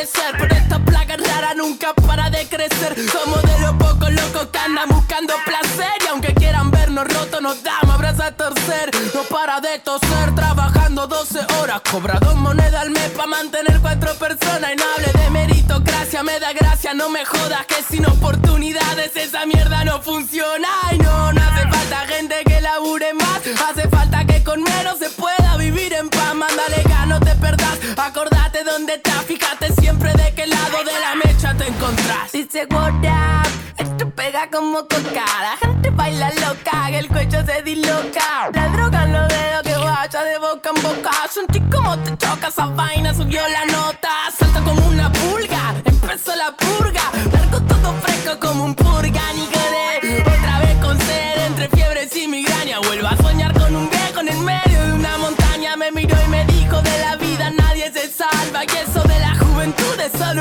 desaparecer. Pero esta plaga rara nunca para de crecer. Somos de los pocos locos que andan buscando placer. Y aunque quieran vernos rotos, nos damos abrazos a torcer. No para de toser, trabajando 12 horas. Cobra dos monedas al mes pa' mantener cuatro personas. Y no hable de meritocracia, me da gracia. No me jodas que sin oportunidades esa mierda no funciona. Y no, no hace falta gente que labure más. Hace falta que con menos se pueda en paz. Mándale no te perdás. Acordate dónde estás, fíjate siempre de qué lado de la mecha te encontrás. Dice what up, esto pega como coca. La gente baila loca, el cuello se disloca. La droga los dedos que vaya de boca en boca. Sentí como te choca esa vaina, subió la nota.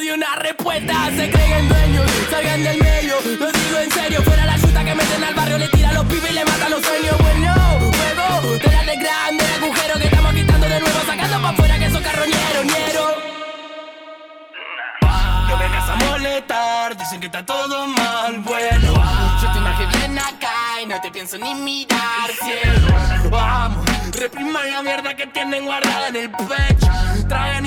Dio una respuesta. Se creen dueños, salgan del medio. Lo digo en serio, fuera la chuta que meten al barrio, le tira a los pibes y le mata los sueños. Bueno, juego de la de grande, agujero que estamos quitando de nuevo, sacando pa' afuera que esos carroñeros, ñero. No vengas a molestar, dicen que está todo mal, bueno. Yo te imagino bien acá y no te pienso ni mirar, cielo. Vamos, repriman la mierda que tienen guardada en el pecho. Traen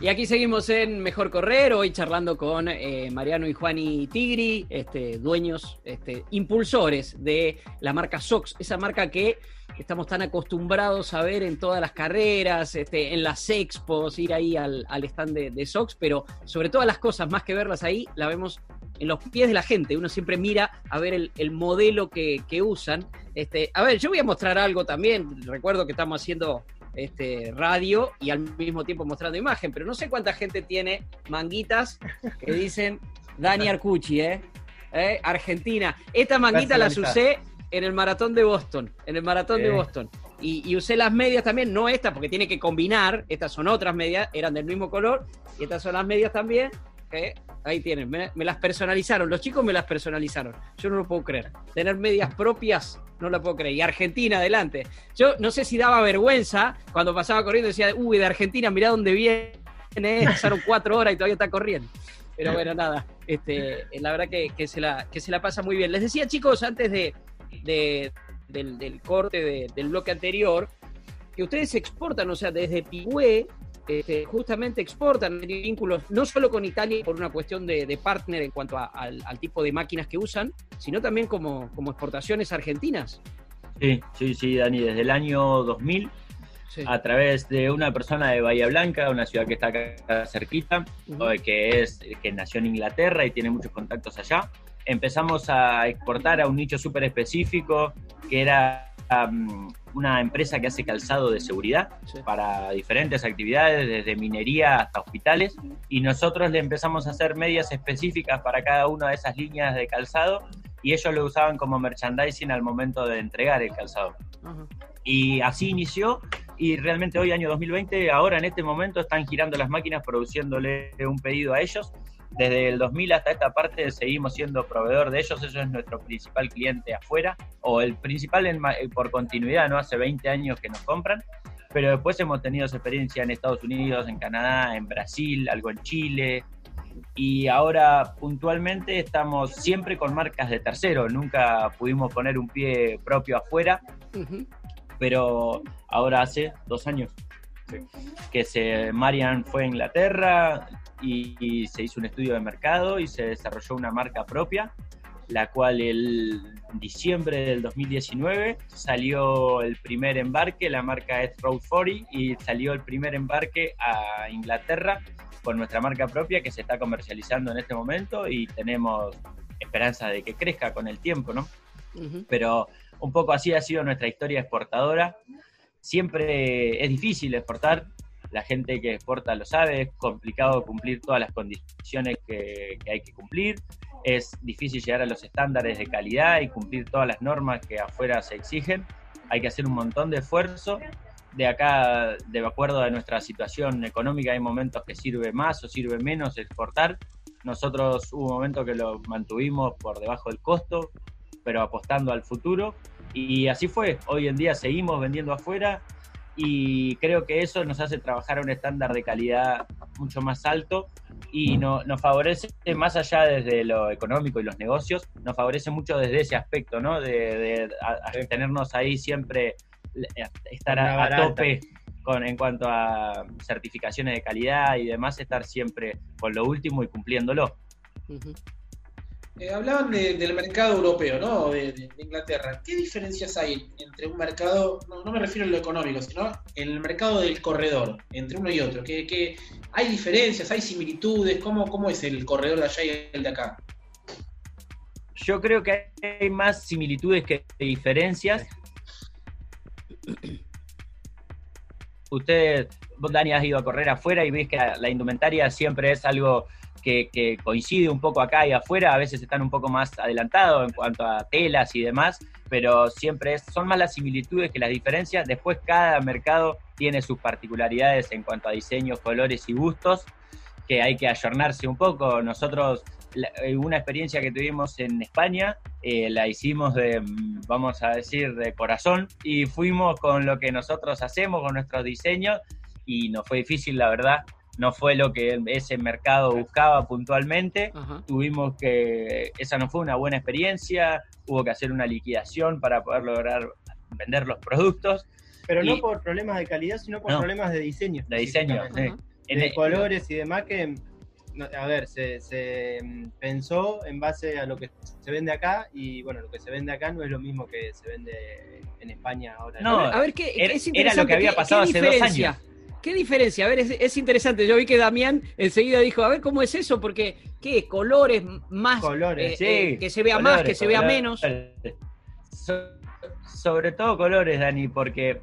Y aquí seguimos en Mejor Correr, hoy charlando con eh, Mariano y Juani Tigri, este, dueños, este, impulsores de la marca Sox, esa marca que estamos tan acostumbrados a ver en todas las carreras, este, en las expos, ir ahí al, stand de, Sox, pero sobre todas las cosas, más que verlas ahí, la vemos en los pies de la gente. Uno siempre mira a ver el, modelo que, que, usan. A ver, yo voy a mostrar algo también. Recuerdo que estamos haciendo este, radio y al mismo tiempo mostrando imagen, pero no sé cuánta gente tiene manguitas que dicen Dani Arcucci, ¿eh? ¿Eh? Argentina. Esta manguita las usé en el maratón de Boston, en el maratón de Boston. Y, usé las medias también, no estas, porque tiene que combinar, estas son otras medias, eran del mismo color, y estas son las medias también, ahí tienen, me, las personalizaron, los chicos me las personalizaron, yo no lo puedo creer. Tener medias propias no la puedo creer. Y Argentina adelante. Yo no sé si daba vergüenza cuando pasaba corriendo, decía, uy, de Argentina, mirá dónde viene, pasaron cuatro horas y todavía está corriendo. Pero bueno, nada, este, la verdad que, se la, que se la pasa muy bien. Les decía, chicos, antes de, del, corte del bloque anterior, que ustedes exportan, o sea, desde Pigüé este, justamente exportan vínculos no solo con Italia por una cuestión de, partner en cuanto al, tipo de máquinas que usan, sino también como, como exportaciones argentinas. Sí, sí, sí, Dani, desde el año 2000, a través de una persona de Bahía Blanca, una ciudad que está acá cerquita, que, es, que nació en Inglaterra y tiene muchos contactos allá, empezamos a exportar a un nicho súper específico que era una empresa que hace calzado de seguridad para diferentes actividades, desde minería hasta hospitales, y nosotros le empezamos a hacer medias específicas para cada una de esas líneas de calzado, y ellos lo usaban como merchandising al momento de entregar el calzado. Y así inició, y realmente hoy, año 2020, ahora en este momento están girando las máquinas produciéndole un pedido a ellos desde el 2000 hasta esta parte seguimos siendo proveedor de ellos, eso es nuestro principal cliente afuera, o el principal en, eh, por continuidad, ¿no? Hace 20 años que nos compran, pero después hemos tenido experiencia en Estados Unidos, en Canadá, en Brasil, algo en Chile, y ahora puntualmente estamos siempre con marcas de tercero, nunca pudimos poner un pie propio afuera, pero ahora hace dos años que se, Marian fue a Inglaterra, y, se hizo un estudio de mercado y se desarrolló una marca propia, la cual el diciembre del 2019 salió el primer embarque, la marca es Road 40 y salió el primer embarque a Inglaterra con nuestra marca propia que se está comercializando en este momento y tenemos esperanza de que crezca con el tiempo, ¿no? Pero un poco así ha sido nuestra historia exportadora. Siempre es difícil exportar, la gente que exporta lo sabe, es complicado cumplir todas las condiciones que, hay que cumplir, es difícil llegar a los estándares de calidad y cumplir todas las normas que afuera se exigen, hay que hacer un montón de esfuerzo. De acá, de acuerdo a nuestra situación económica, hay momentos que sirve más o sirve menos exportar. Nosotros hubo un momento que lo mantuvimos por debajo del costo, pero apostando al futuro. Y así fue. Hoy en día seguimos vendiendo afuera y creo que eso nos hace trabajar a un estándar de calidad mucho más alto y no, nos favorece más allá desde lo económico y los negocios, nos favorece mucho desde ese aspecto, ¿no? De, tenernos ahí siempre, estar a, tope con, en cuanto a certificaciones de calidad y demás, estar siempre con lo último y cumpliéndolo. Eh, hablaban del mercado europeo, ¿no? De, Inglaterra. ¿Qué diferencias hay entre un mercado, no, me refiero a lo económico, sino en el mercado del corredor, entre uno y otro? ¿Qué, hay diferencias, hay similitudes? ¿Cómo, ¿Cómo es el corredor de allá y el de acá? Yo creo que hay más similitudes que diferencias. Usted, Dani, has ido a correr afuera y ves que la indumentaria siempre es algo que, coincide un poco acá y afuera, a veces están un poco más adelantados en cuanto a telas y demás, pero siempre son más las similitudes que las diferencias. Después cada mercado tiene sus particularidades en cuanto a diseños, colores y gustos, que hay que ayornarse un poco. Nosotros, eh, una experiencia que tuvimos en España, eh, la hicimos de, vamos a decir, de corazón y fuimos con lo que nosotros hacemos, con nuestros diseños y nos fue difícil, la verdad, no fue lo que ese mercado buscaba puntualmente. Tuvimos que, esa no fue una buena experiencia, hubo que hacer una liquidación para poder lograr vender los productos. Pero no por problemas de calidad, sino por problemas de diseño. De diseño, de colores y demás que a ver, se, mm, pensó en base a lo que se vende acá y bueno, lo que se vende acá no es lo mismo que se vende en España ahora. No, a ver, ¿qué, es era lo que había pasado hace dos años. ¿Qué diferencia? A ver, es, interesante. Yo vi que Damián enseguida dijo, a ver cómo es eso, porque ¿qué? Colores más, colores, eh, eh, que se vea más, que se vea menos. sobre todo colores, Dani, porque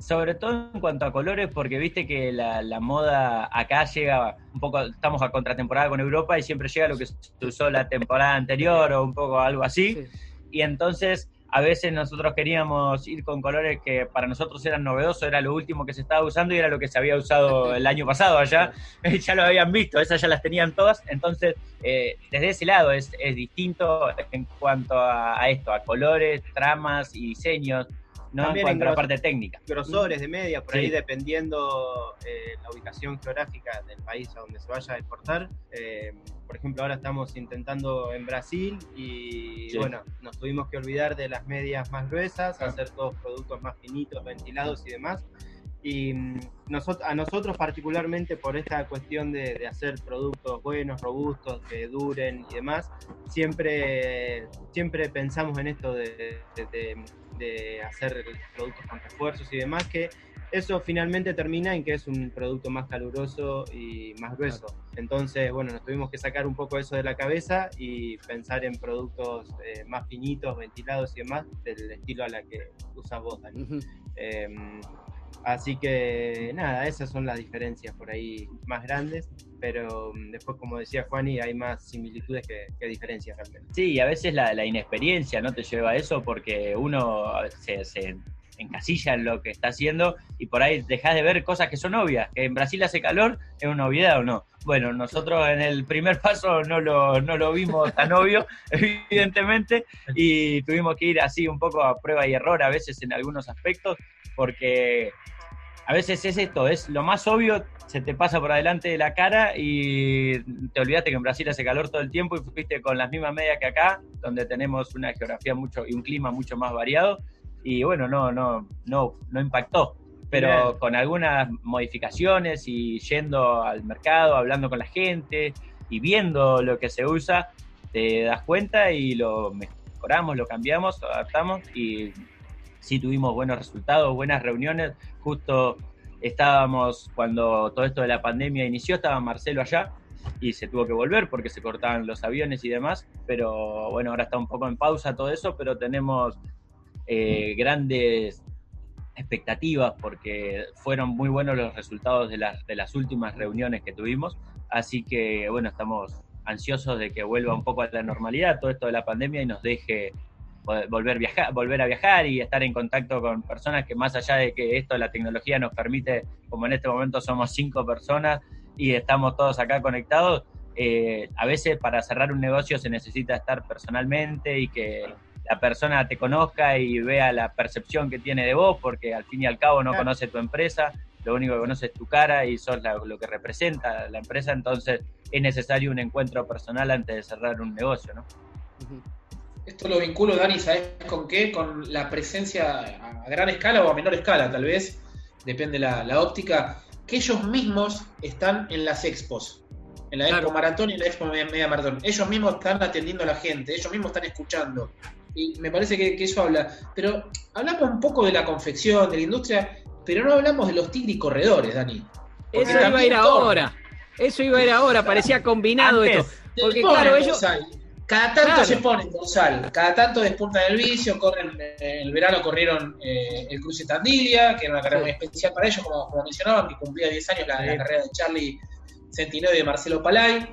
sobre todo en cuanto a colores, porque viste que la, moda acá llega un poco, estamos a contratemporada con Europa y siempre llega lo que se usó la temporada anterior o un poco algo así. Y entonces a veces nosotros queríamos ir con colores que para nosotros eran novedosos, era lo último que se estaba usando y era lo que se había usado el año pasado allá, ya lo habían visto, esas ya las tenían todas, entonces eh, desde ese lado es, distinto en cuanto a, esto, a colores, tramas y diseños, no También en, la parte técnica. Grosores de media, por ahí dependiendo eh, la ubicación geográfica del país a donde se vaya a exportar. Eh, por ejemplo, ahora estamos intentando en Brasil y bueno, nos tuvimos que olvidar de las medias más gruesas, hacer todos productos más finitos, ventilados y demás. Y mm, a nosotros particularmente por esta cuestión de, hacer productos buenos, robustos, que duren y demás, siempre, siempre pensamos en esto de, de hacer productos con refuerzos y demás, que eso finalmente termina en que es un producto más caluroso y más grueso. Entonces, bueno, nos tuvimos que sacar un poco eso de la cabeza y pensar en productos eh, más finitos, ventilados y demás, del estilo a la que usas vos, Dani. Em, así que nada, esas son las diferencias por ahí más grandes, pero mm, después, como decía Juani, hay más similitudes que, diferencias realmente. Sí, y a veces la, inexperiencia no te lleva a eso porque uno se, se encasilla en lo que está haciendo y por ahí dejas de ver cosas que son obvias. Que en Brasil hace calor, ¿es una obviedad o no? Bueno, nosotros en el primer paso no lo, no lo vimos tan obvio, evidentemente, y tuvimos que ir así un poco a prueba y error a veces en algunos aspectos, porque a veces es esto, es lo más obvio, se te pasa por adelante de la cara y te olvidaste que en Brasil hace calor todo el tiempo y fuiste con las mismas medias que acá, donde tenemos una geografía mucho y un clima mucho más variado y bueno, no, no, no, no impactó. Pero con algunas modificaciones y yendo al mercado, hablando con la gente y viendo lo que se usa, te das cuenta y lo mejoramos, lo cambiamos, lo adaptamos y sí tuvimos buenos resultados, buenas reuniones. Justo estábamos cuando todo esto de la pandemia inició, estaba Marcelo allá y se tuvo que volver porque se cortaban los aviones y demás, pero bueno, ahora está un poco en pausa todo eso, pero tenemos eh, grandes expectativas porque fueron muy buenos los resultados de las, de las últimas reuniones que tuvimos. Así que bueno, estamos ansiosos de que vuelva un poco a la normalidad todo esto de la pandemia y nos deje volver, viajar, volver a viajar y estar en contacto con personas que más allá de que esto, la tecnología nos permite, como en este momento somos cinco personas y estamos todos acá conectados, eh, a veces para cerrar un negocio se necesita estar personalmente y que la persona te conozca y vea la percepción que tiene de vos, porque al fin y al cabo no conoce tu empresa, lo único que conoce es tu cara y sos lo que representa la empresa, entonces es necesario un encuentro personal antes de cerrar un negocio, ¿no? Esto lo vinculo, Dani, ¿sabes con qué? Con la presencia a gran escala o a menor escala, tal vez, depende la, la óptica, que ellos mismos están en las expos, en la Expo Maratón y en la Expo Media Maratón. Ellos mismos están atendiendo a la gente, ellos mismos están escuchando y me parece que, eso habla. Pero hablamos un poco de la confección, de la industria, pero no hablamos de los tigres corredores, Dani. Eso iba a ir ahora. Eso iba a ir ahora, parecía combinado esto. Porque claro, ellos. Cada tanto se ponen dorsal, cada tanto despuntan el vicio, corren, en el verano corrieron eh, el cruce Tandilia, que era una carrera muy especial para ellos, como, como mencionaban, que cumplía 10 años la, carrera de Charlie Centineo y de Marcelo Palay.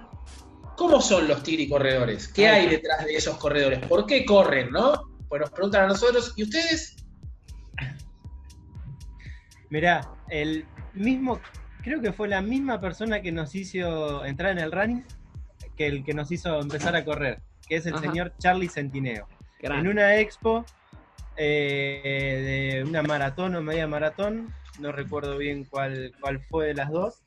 ¿Cómo son los tigre corredores? ¿Qué hay detrás de esos corredores? ¿Por qué corren, no? Pues nos preguntan a nosotros, ¿y ustedes? Mirá, el mismo, creo que fue la misma persona que nos hizo entrar en el running que el que nos hizo empezar a correr, que es el señor Charlie Centineo. En una expo eh, de una maratón o media maratón, no recuerdo bien cuál, cuál fue de las dos.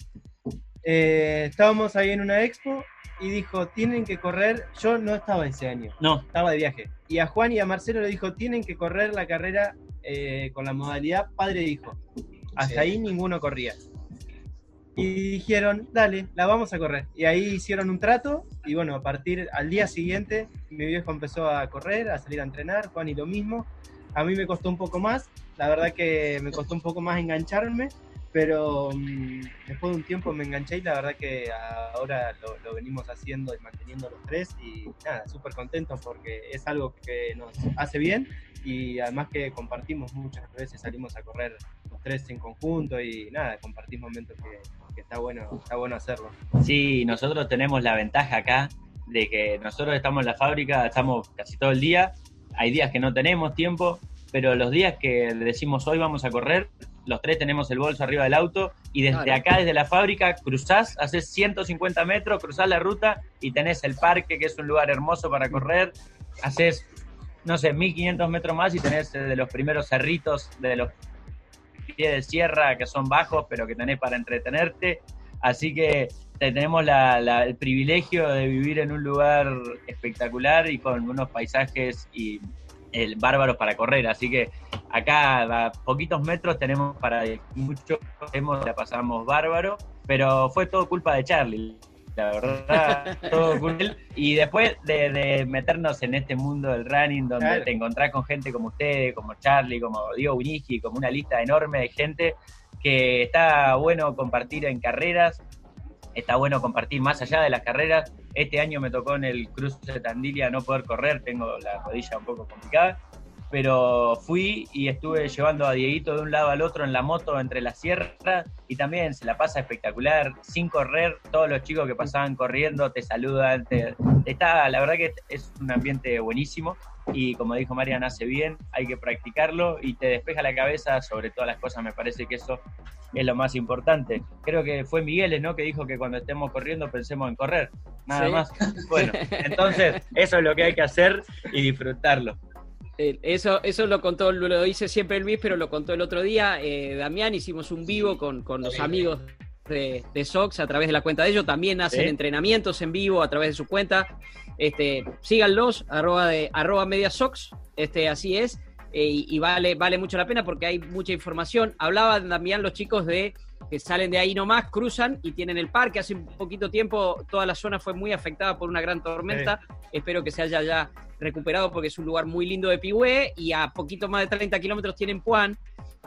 Eh, estábamos ahí en una expo y dijo, tienen que correr, yo no estaba ese año, no, estaba de viaje. Y a Juan y a Marcelo le dijo, tienen que correr la carrera eh, con la modalidad padre-hijo. Hasta ahí ninguno corría. Y dijeron, dale, la vamos a correr. Y ahí hicieron un trato y bueno, a partir al día siguiente mi viejo empezó a correr, a salir a entrenar, Juan y lo mismo. A mí me costó un poco más, la verdad que me costó un poco más engancharme, pero mm, después de un tiempo me enganché y la verdad que ahora lo, venimos haciendo y manteniendo los tres y nada, súper contentos porque es algo que nos hace bien y además que compartimos muchas veces, salimos a correr los tres en conjunto y nada, compartimos momentos que, está, bueno, está bueno hacerlo. Sí, nosotros tenemos la ventaja acá de que nosotros estamos en la fábrica, estamos casi todo el día, hay días que no tenemos tiempo, pero los días que decimos hoy vamos a correr, los tres tenemos el bolso arriba del auto y desde acá, desde la fábrica, cruzás, haces 150 metros, cruzás la ruta y tenés el parque, que es un lugar hermoso para correr, haces, no sé, 1500 metros más y tenés de los primeros cerritos, de los pies de sierra que son bajos, pero que tenés para entretenerte. Así que tenemos el privilegio de vivir en un lugar espectacular y con unos paisajes y el bárbaros para correr. Así que acá a poquitos metros tenemos para mucho, la pasamos bárbaro, pero fue todo culpa de Charlie. La verdad, todo culpa Y después de, meternos en este mundo del running, donde te encontrás con gente como ustedes, como Charlie, como Diego Winigi, como una lista enorme de gente que está bueno compartir en carreras, está bueno compartir más allá de las carreras. Este año me tocó en el cruce de Tandilia no poder correr, tengo la rodilla un poco complicada, pero fui y estuve llevando a Dieguito de un lado al otro en la moto entre las sierras y también se la pasa espectacular, sin correr, todos los chicos que pasaban corriendo te saludan, está, la verdad que es un ambiente buenísimo y como dijo Marian, hace bien, hay que practicarlo y te despeja la cabeza sobre todas las cosas, me parece que eso es lo más importante. Creo que fue Miguel, ¿no? Que dijo que cuando estemos corriendo pensemos en correr, nada más. Bueno, entonces eso es lo que hay que hacer y disfrutarlo. Eso, eso lo contó, lo dice siempre Luis, pero lo contó el otro día. Eh, Damián, hicimos un vivo con, los amigos de, Sox a través de la cuenta de ellos. También hacen entrenamientos en vivo a través de su cuenta. Este, síganlos, arroba, de, arroba mediasox, este, así es. Eh, y, vale, vale mucho la pena porque hay mucha información. Hablaban Damián los chicos de que salen de ahí nomás, cruzan y tienen el parque. Hace un poquito tiempo toda la zona fue muy afectada por una gran tormenta. Espero que se haya ya recuperado porque es un lugar muy lindo de Pigüé y a poquito más de 30 kilómetros tienen Puan,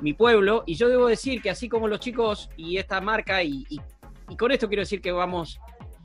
mi pueblo. Y yo debo decir que así como los chicos y esta marca, y, con esto quiero decir que vamos,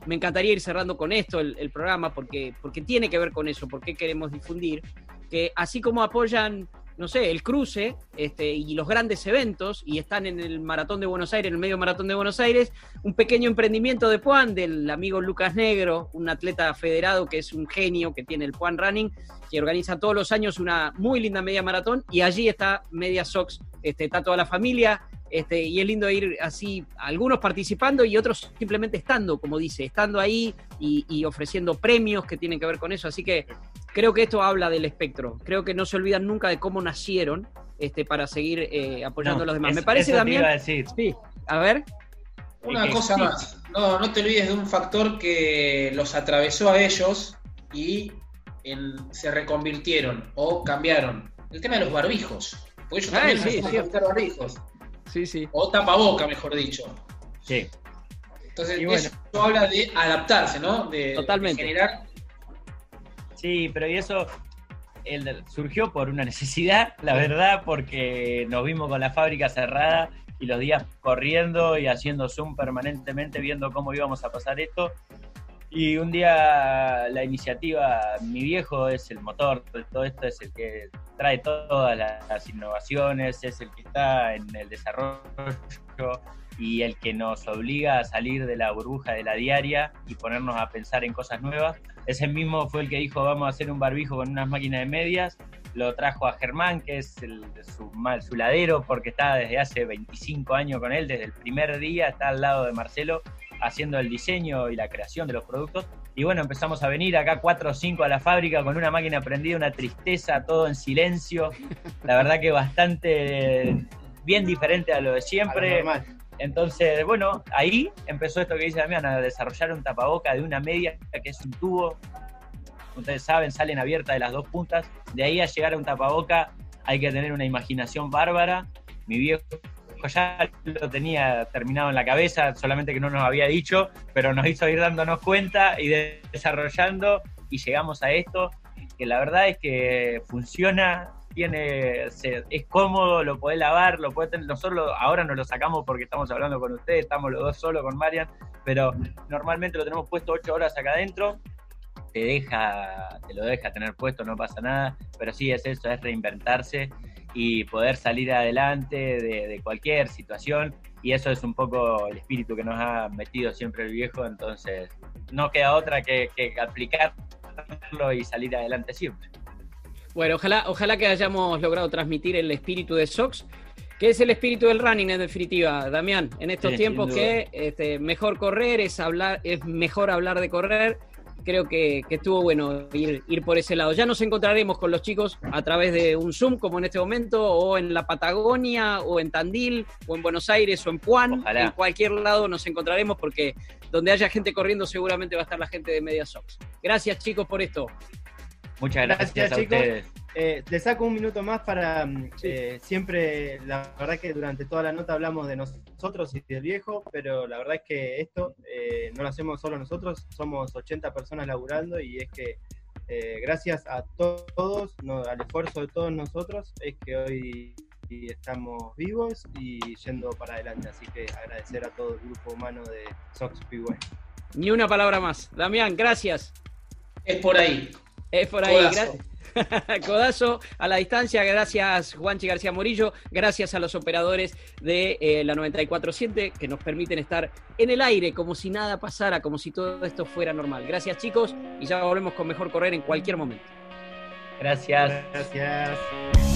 me encantaría ir cerrando con esto el, programa porque, porque tiene que ver con eso, porque queremos difundir, que así como apoyan no sé, el cruce este, y los grandes eventos, y están en el Maratón de Buenos Aires, en el medio Maratón de Buenos Aires, un pequeño emprendimiento de Puan del amigo Lucas Negro, un atleta federado que es un genio que tiene el Puan Running, que organiza todos los años una muy linda media maratón, y allí está Media Sox, este, está toda la familia, este, y es lindo ir así, algunos participando y otros simplemente estando, como dice, estando ahí y, ofreciendo premios que tienen que ver con eso. Así que creo que esto habla del espectro. Creo que no se olvidan nunca de cómo nacieron este, para seguir eh, apoyando a los demás. Me parece también. Sí, a ver. Una cosa más. No, no te olvides de un factor que los atravesó a ellos y se reconvirtieron o cambiaron. El tema de los barbijos. Porque ellos también sí, barbijos. Sí, sí. O tapaboca, mejor dicho. Sí. Entonces, eso habla de adaptarse, ¿no? De, Totalmente. generar. Sí, pero y eso surgió por una necesidad, la verdad, porque nos vimos con la fábrica cerrada y los días corriendo y haciendo Zoom permanentemente, viendo cómo íbamos a pasar esto. Y un día la iniciativa, mi viejo es el motor de todo esto, es el que trae todas las innovaciones, es el que está en el desarrollo y el que nos obliga a salir de la burbuja de la diaria y ponernos a pensar en cosas nuevas. Ese mismo fue el que dijo vamos a hacer un barbijo con unas máquinas de medias. Lo trajo a Germán, que es el, su, su ladero, porque está desde hace 25 años con él, desde el primer día, está al lado de Marcelo haciendo el diseño y la creación de los productos. Y bueno, empezamos a venir acá cuatro o cinco a la fábrica con una máquina prendida, una tristeza, todo en silencio. La verdad que bastante bien diferente a lo de siempre. Entonces, bueno, ahí empezó esto que dice Damián, a desarrollar un tapaboca de una media, que es un tubo. Ustedes saben, salen abiertas de las dos puntas. De ahí a llegar a un tapaboca hay que tener una imaginación bárbara. Mi viejo ya lo tenía terminado en la cabeza, solamente que no nos había dicho, pero nos hizo ir dándonos cuenta y desarrollando y llegamos a esto, que la verdad es que funciona, tiene, es cómodo, lo podés lavar, lo podés tener, nosotros ahora no lo sacamos porque estamos hablando con ustedes, estamos los dos solos con Marian, pero normalmente lo tenemos puesto ocho horas acá adentro, te deja, te lo deja tener puesto, no pasa nada, pero sí es eso, es reinventarse y poder salir adelante de, cualquier situación y eso es un poco el espíritu que nos ha metido siempre el viejo, entonces no queda otra que, que aplicarlo y salir adelante siempre. Bueno, ojalá, ojalá que hayamos logrado transmitir el espíritu de Sox, que es el espíritu del running en definitiva, Damián, en estos tiempos que este, mejor correr es hablar, es mejor hablar de correr. Creo que, estuvo bueno ir, ir, por ese lado. Ya nos encontraremos con los chicos a través de un Zoom, como en este momento, o en la Patagonia, o en Tandil, o en Buenos Aires, o en Puan. En cualquier lado nos encontraremos porque donde haya gente corriendo seguramente va a estar la gente de Media Sox. Gracias chicos por esto. Muchas gracias, a chicos. Ustedes. Eh, te saco un minuto más para mm, eh, siempre, la verdad que durante toda la nota hablamos de nosotros y del viejo, pero la verdad es que esto eh, no lo hacemos solo nosotros, somos 80 personas laburando y es que gracias a todos, al esfuerzo de todos nosotros, es que hoy estamos vivos y yendo para adelante. Así que agradecer a todo el grupo humano de Sox. Ni una palabra más. Damián, gracias. Es por ahí. Es por ahí. Codazo a la distancia, gracias Juanchi García Morillo, gracias a los operadores de eh, la 947 que nos permiten estar en el aire como si nada pasara, como si todo esto fuera normal. Gracias chicos y ya volvemos con Mejor Correr en cualquier momento. Gracias. Gracias.